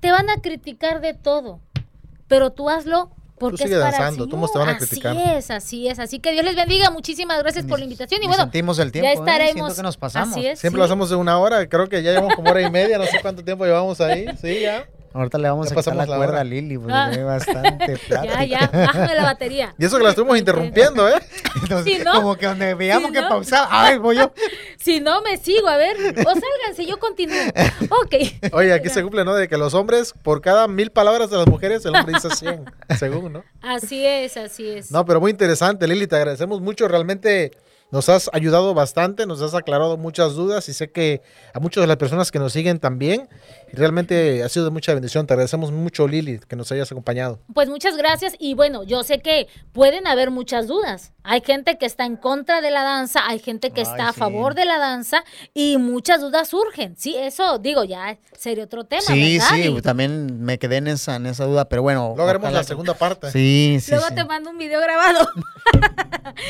te van a criticar de todo, pero tú hazlo porque sigue es para el danzando, todos te van a criticar. Así es, así es, así que Dios les bendiga, muchísimas gracias por la invitación y bueno, sentimos el tiempo, ya ¿eh? estaremos. Siento que nos pasamos. Así es, Siempre sí. lo hacemos de una hora. Creo que ya llevamos como hora y media. No sé cuánto tiempo llevamos ahí. Sí, ya. Ahorita le vamos Ya a quitar pasamos la la cuerda hora. a Lili, porque Ah. bastante plática. Ya, ya, bájame la batería. Y eso que la estuvimos interrumpiendo, ¿eh? Entonces, Sí, ¿no? Como que donde veíamos Sí, que ¿no? pausaba, ay, voy yo. Si no, me sigo, a ver, o sálganse, yo continúo. Ok. Oye, aquí se cumple, ¿no? De que los hombres, por cada mil palabras de las mujeres, el hombre dice 100, según, ¿no? Así es, así es. No, pero muy interesante, Lili, te agradecemos mucho. Realmente nos has ayudado bastante, nos has aclarado muchas dudas y sé que a muchas de las personas que nos siguen también. Realmente ha sido de mucha bendición. Te agradecemos mucho, Lili, que nos hayas acompañado. Pues muchas gracias y bueno, yo sé que pueden haber muchas dudas. Hay gente que está en contra de la danza, hay gente que Ay, está a favor de la danza y muchas dudas surgen. Sí, eso digo, ya sería otro tema. Sí, ¿verdad? sí, Y también me quedé en esa, en esa duda, pero bueno. Luego haremos ojalá la que- segunda parte. Sí, sí, Luego sí. te mando un video grabado.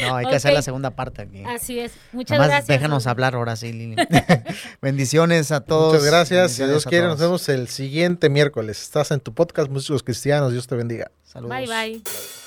No, hay que hacer la segunda parte aquí. Así es. Muchas Además, gracias. déjanos hablar ahora sí, Lili. Bendiciones a todos. Muchas gracias. Si Dios quiere, nos vemos el siguiente miércoles. Estás en tu podcast Músicos Cristianos. Dios te bendiga. Saludos. Bye, bye.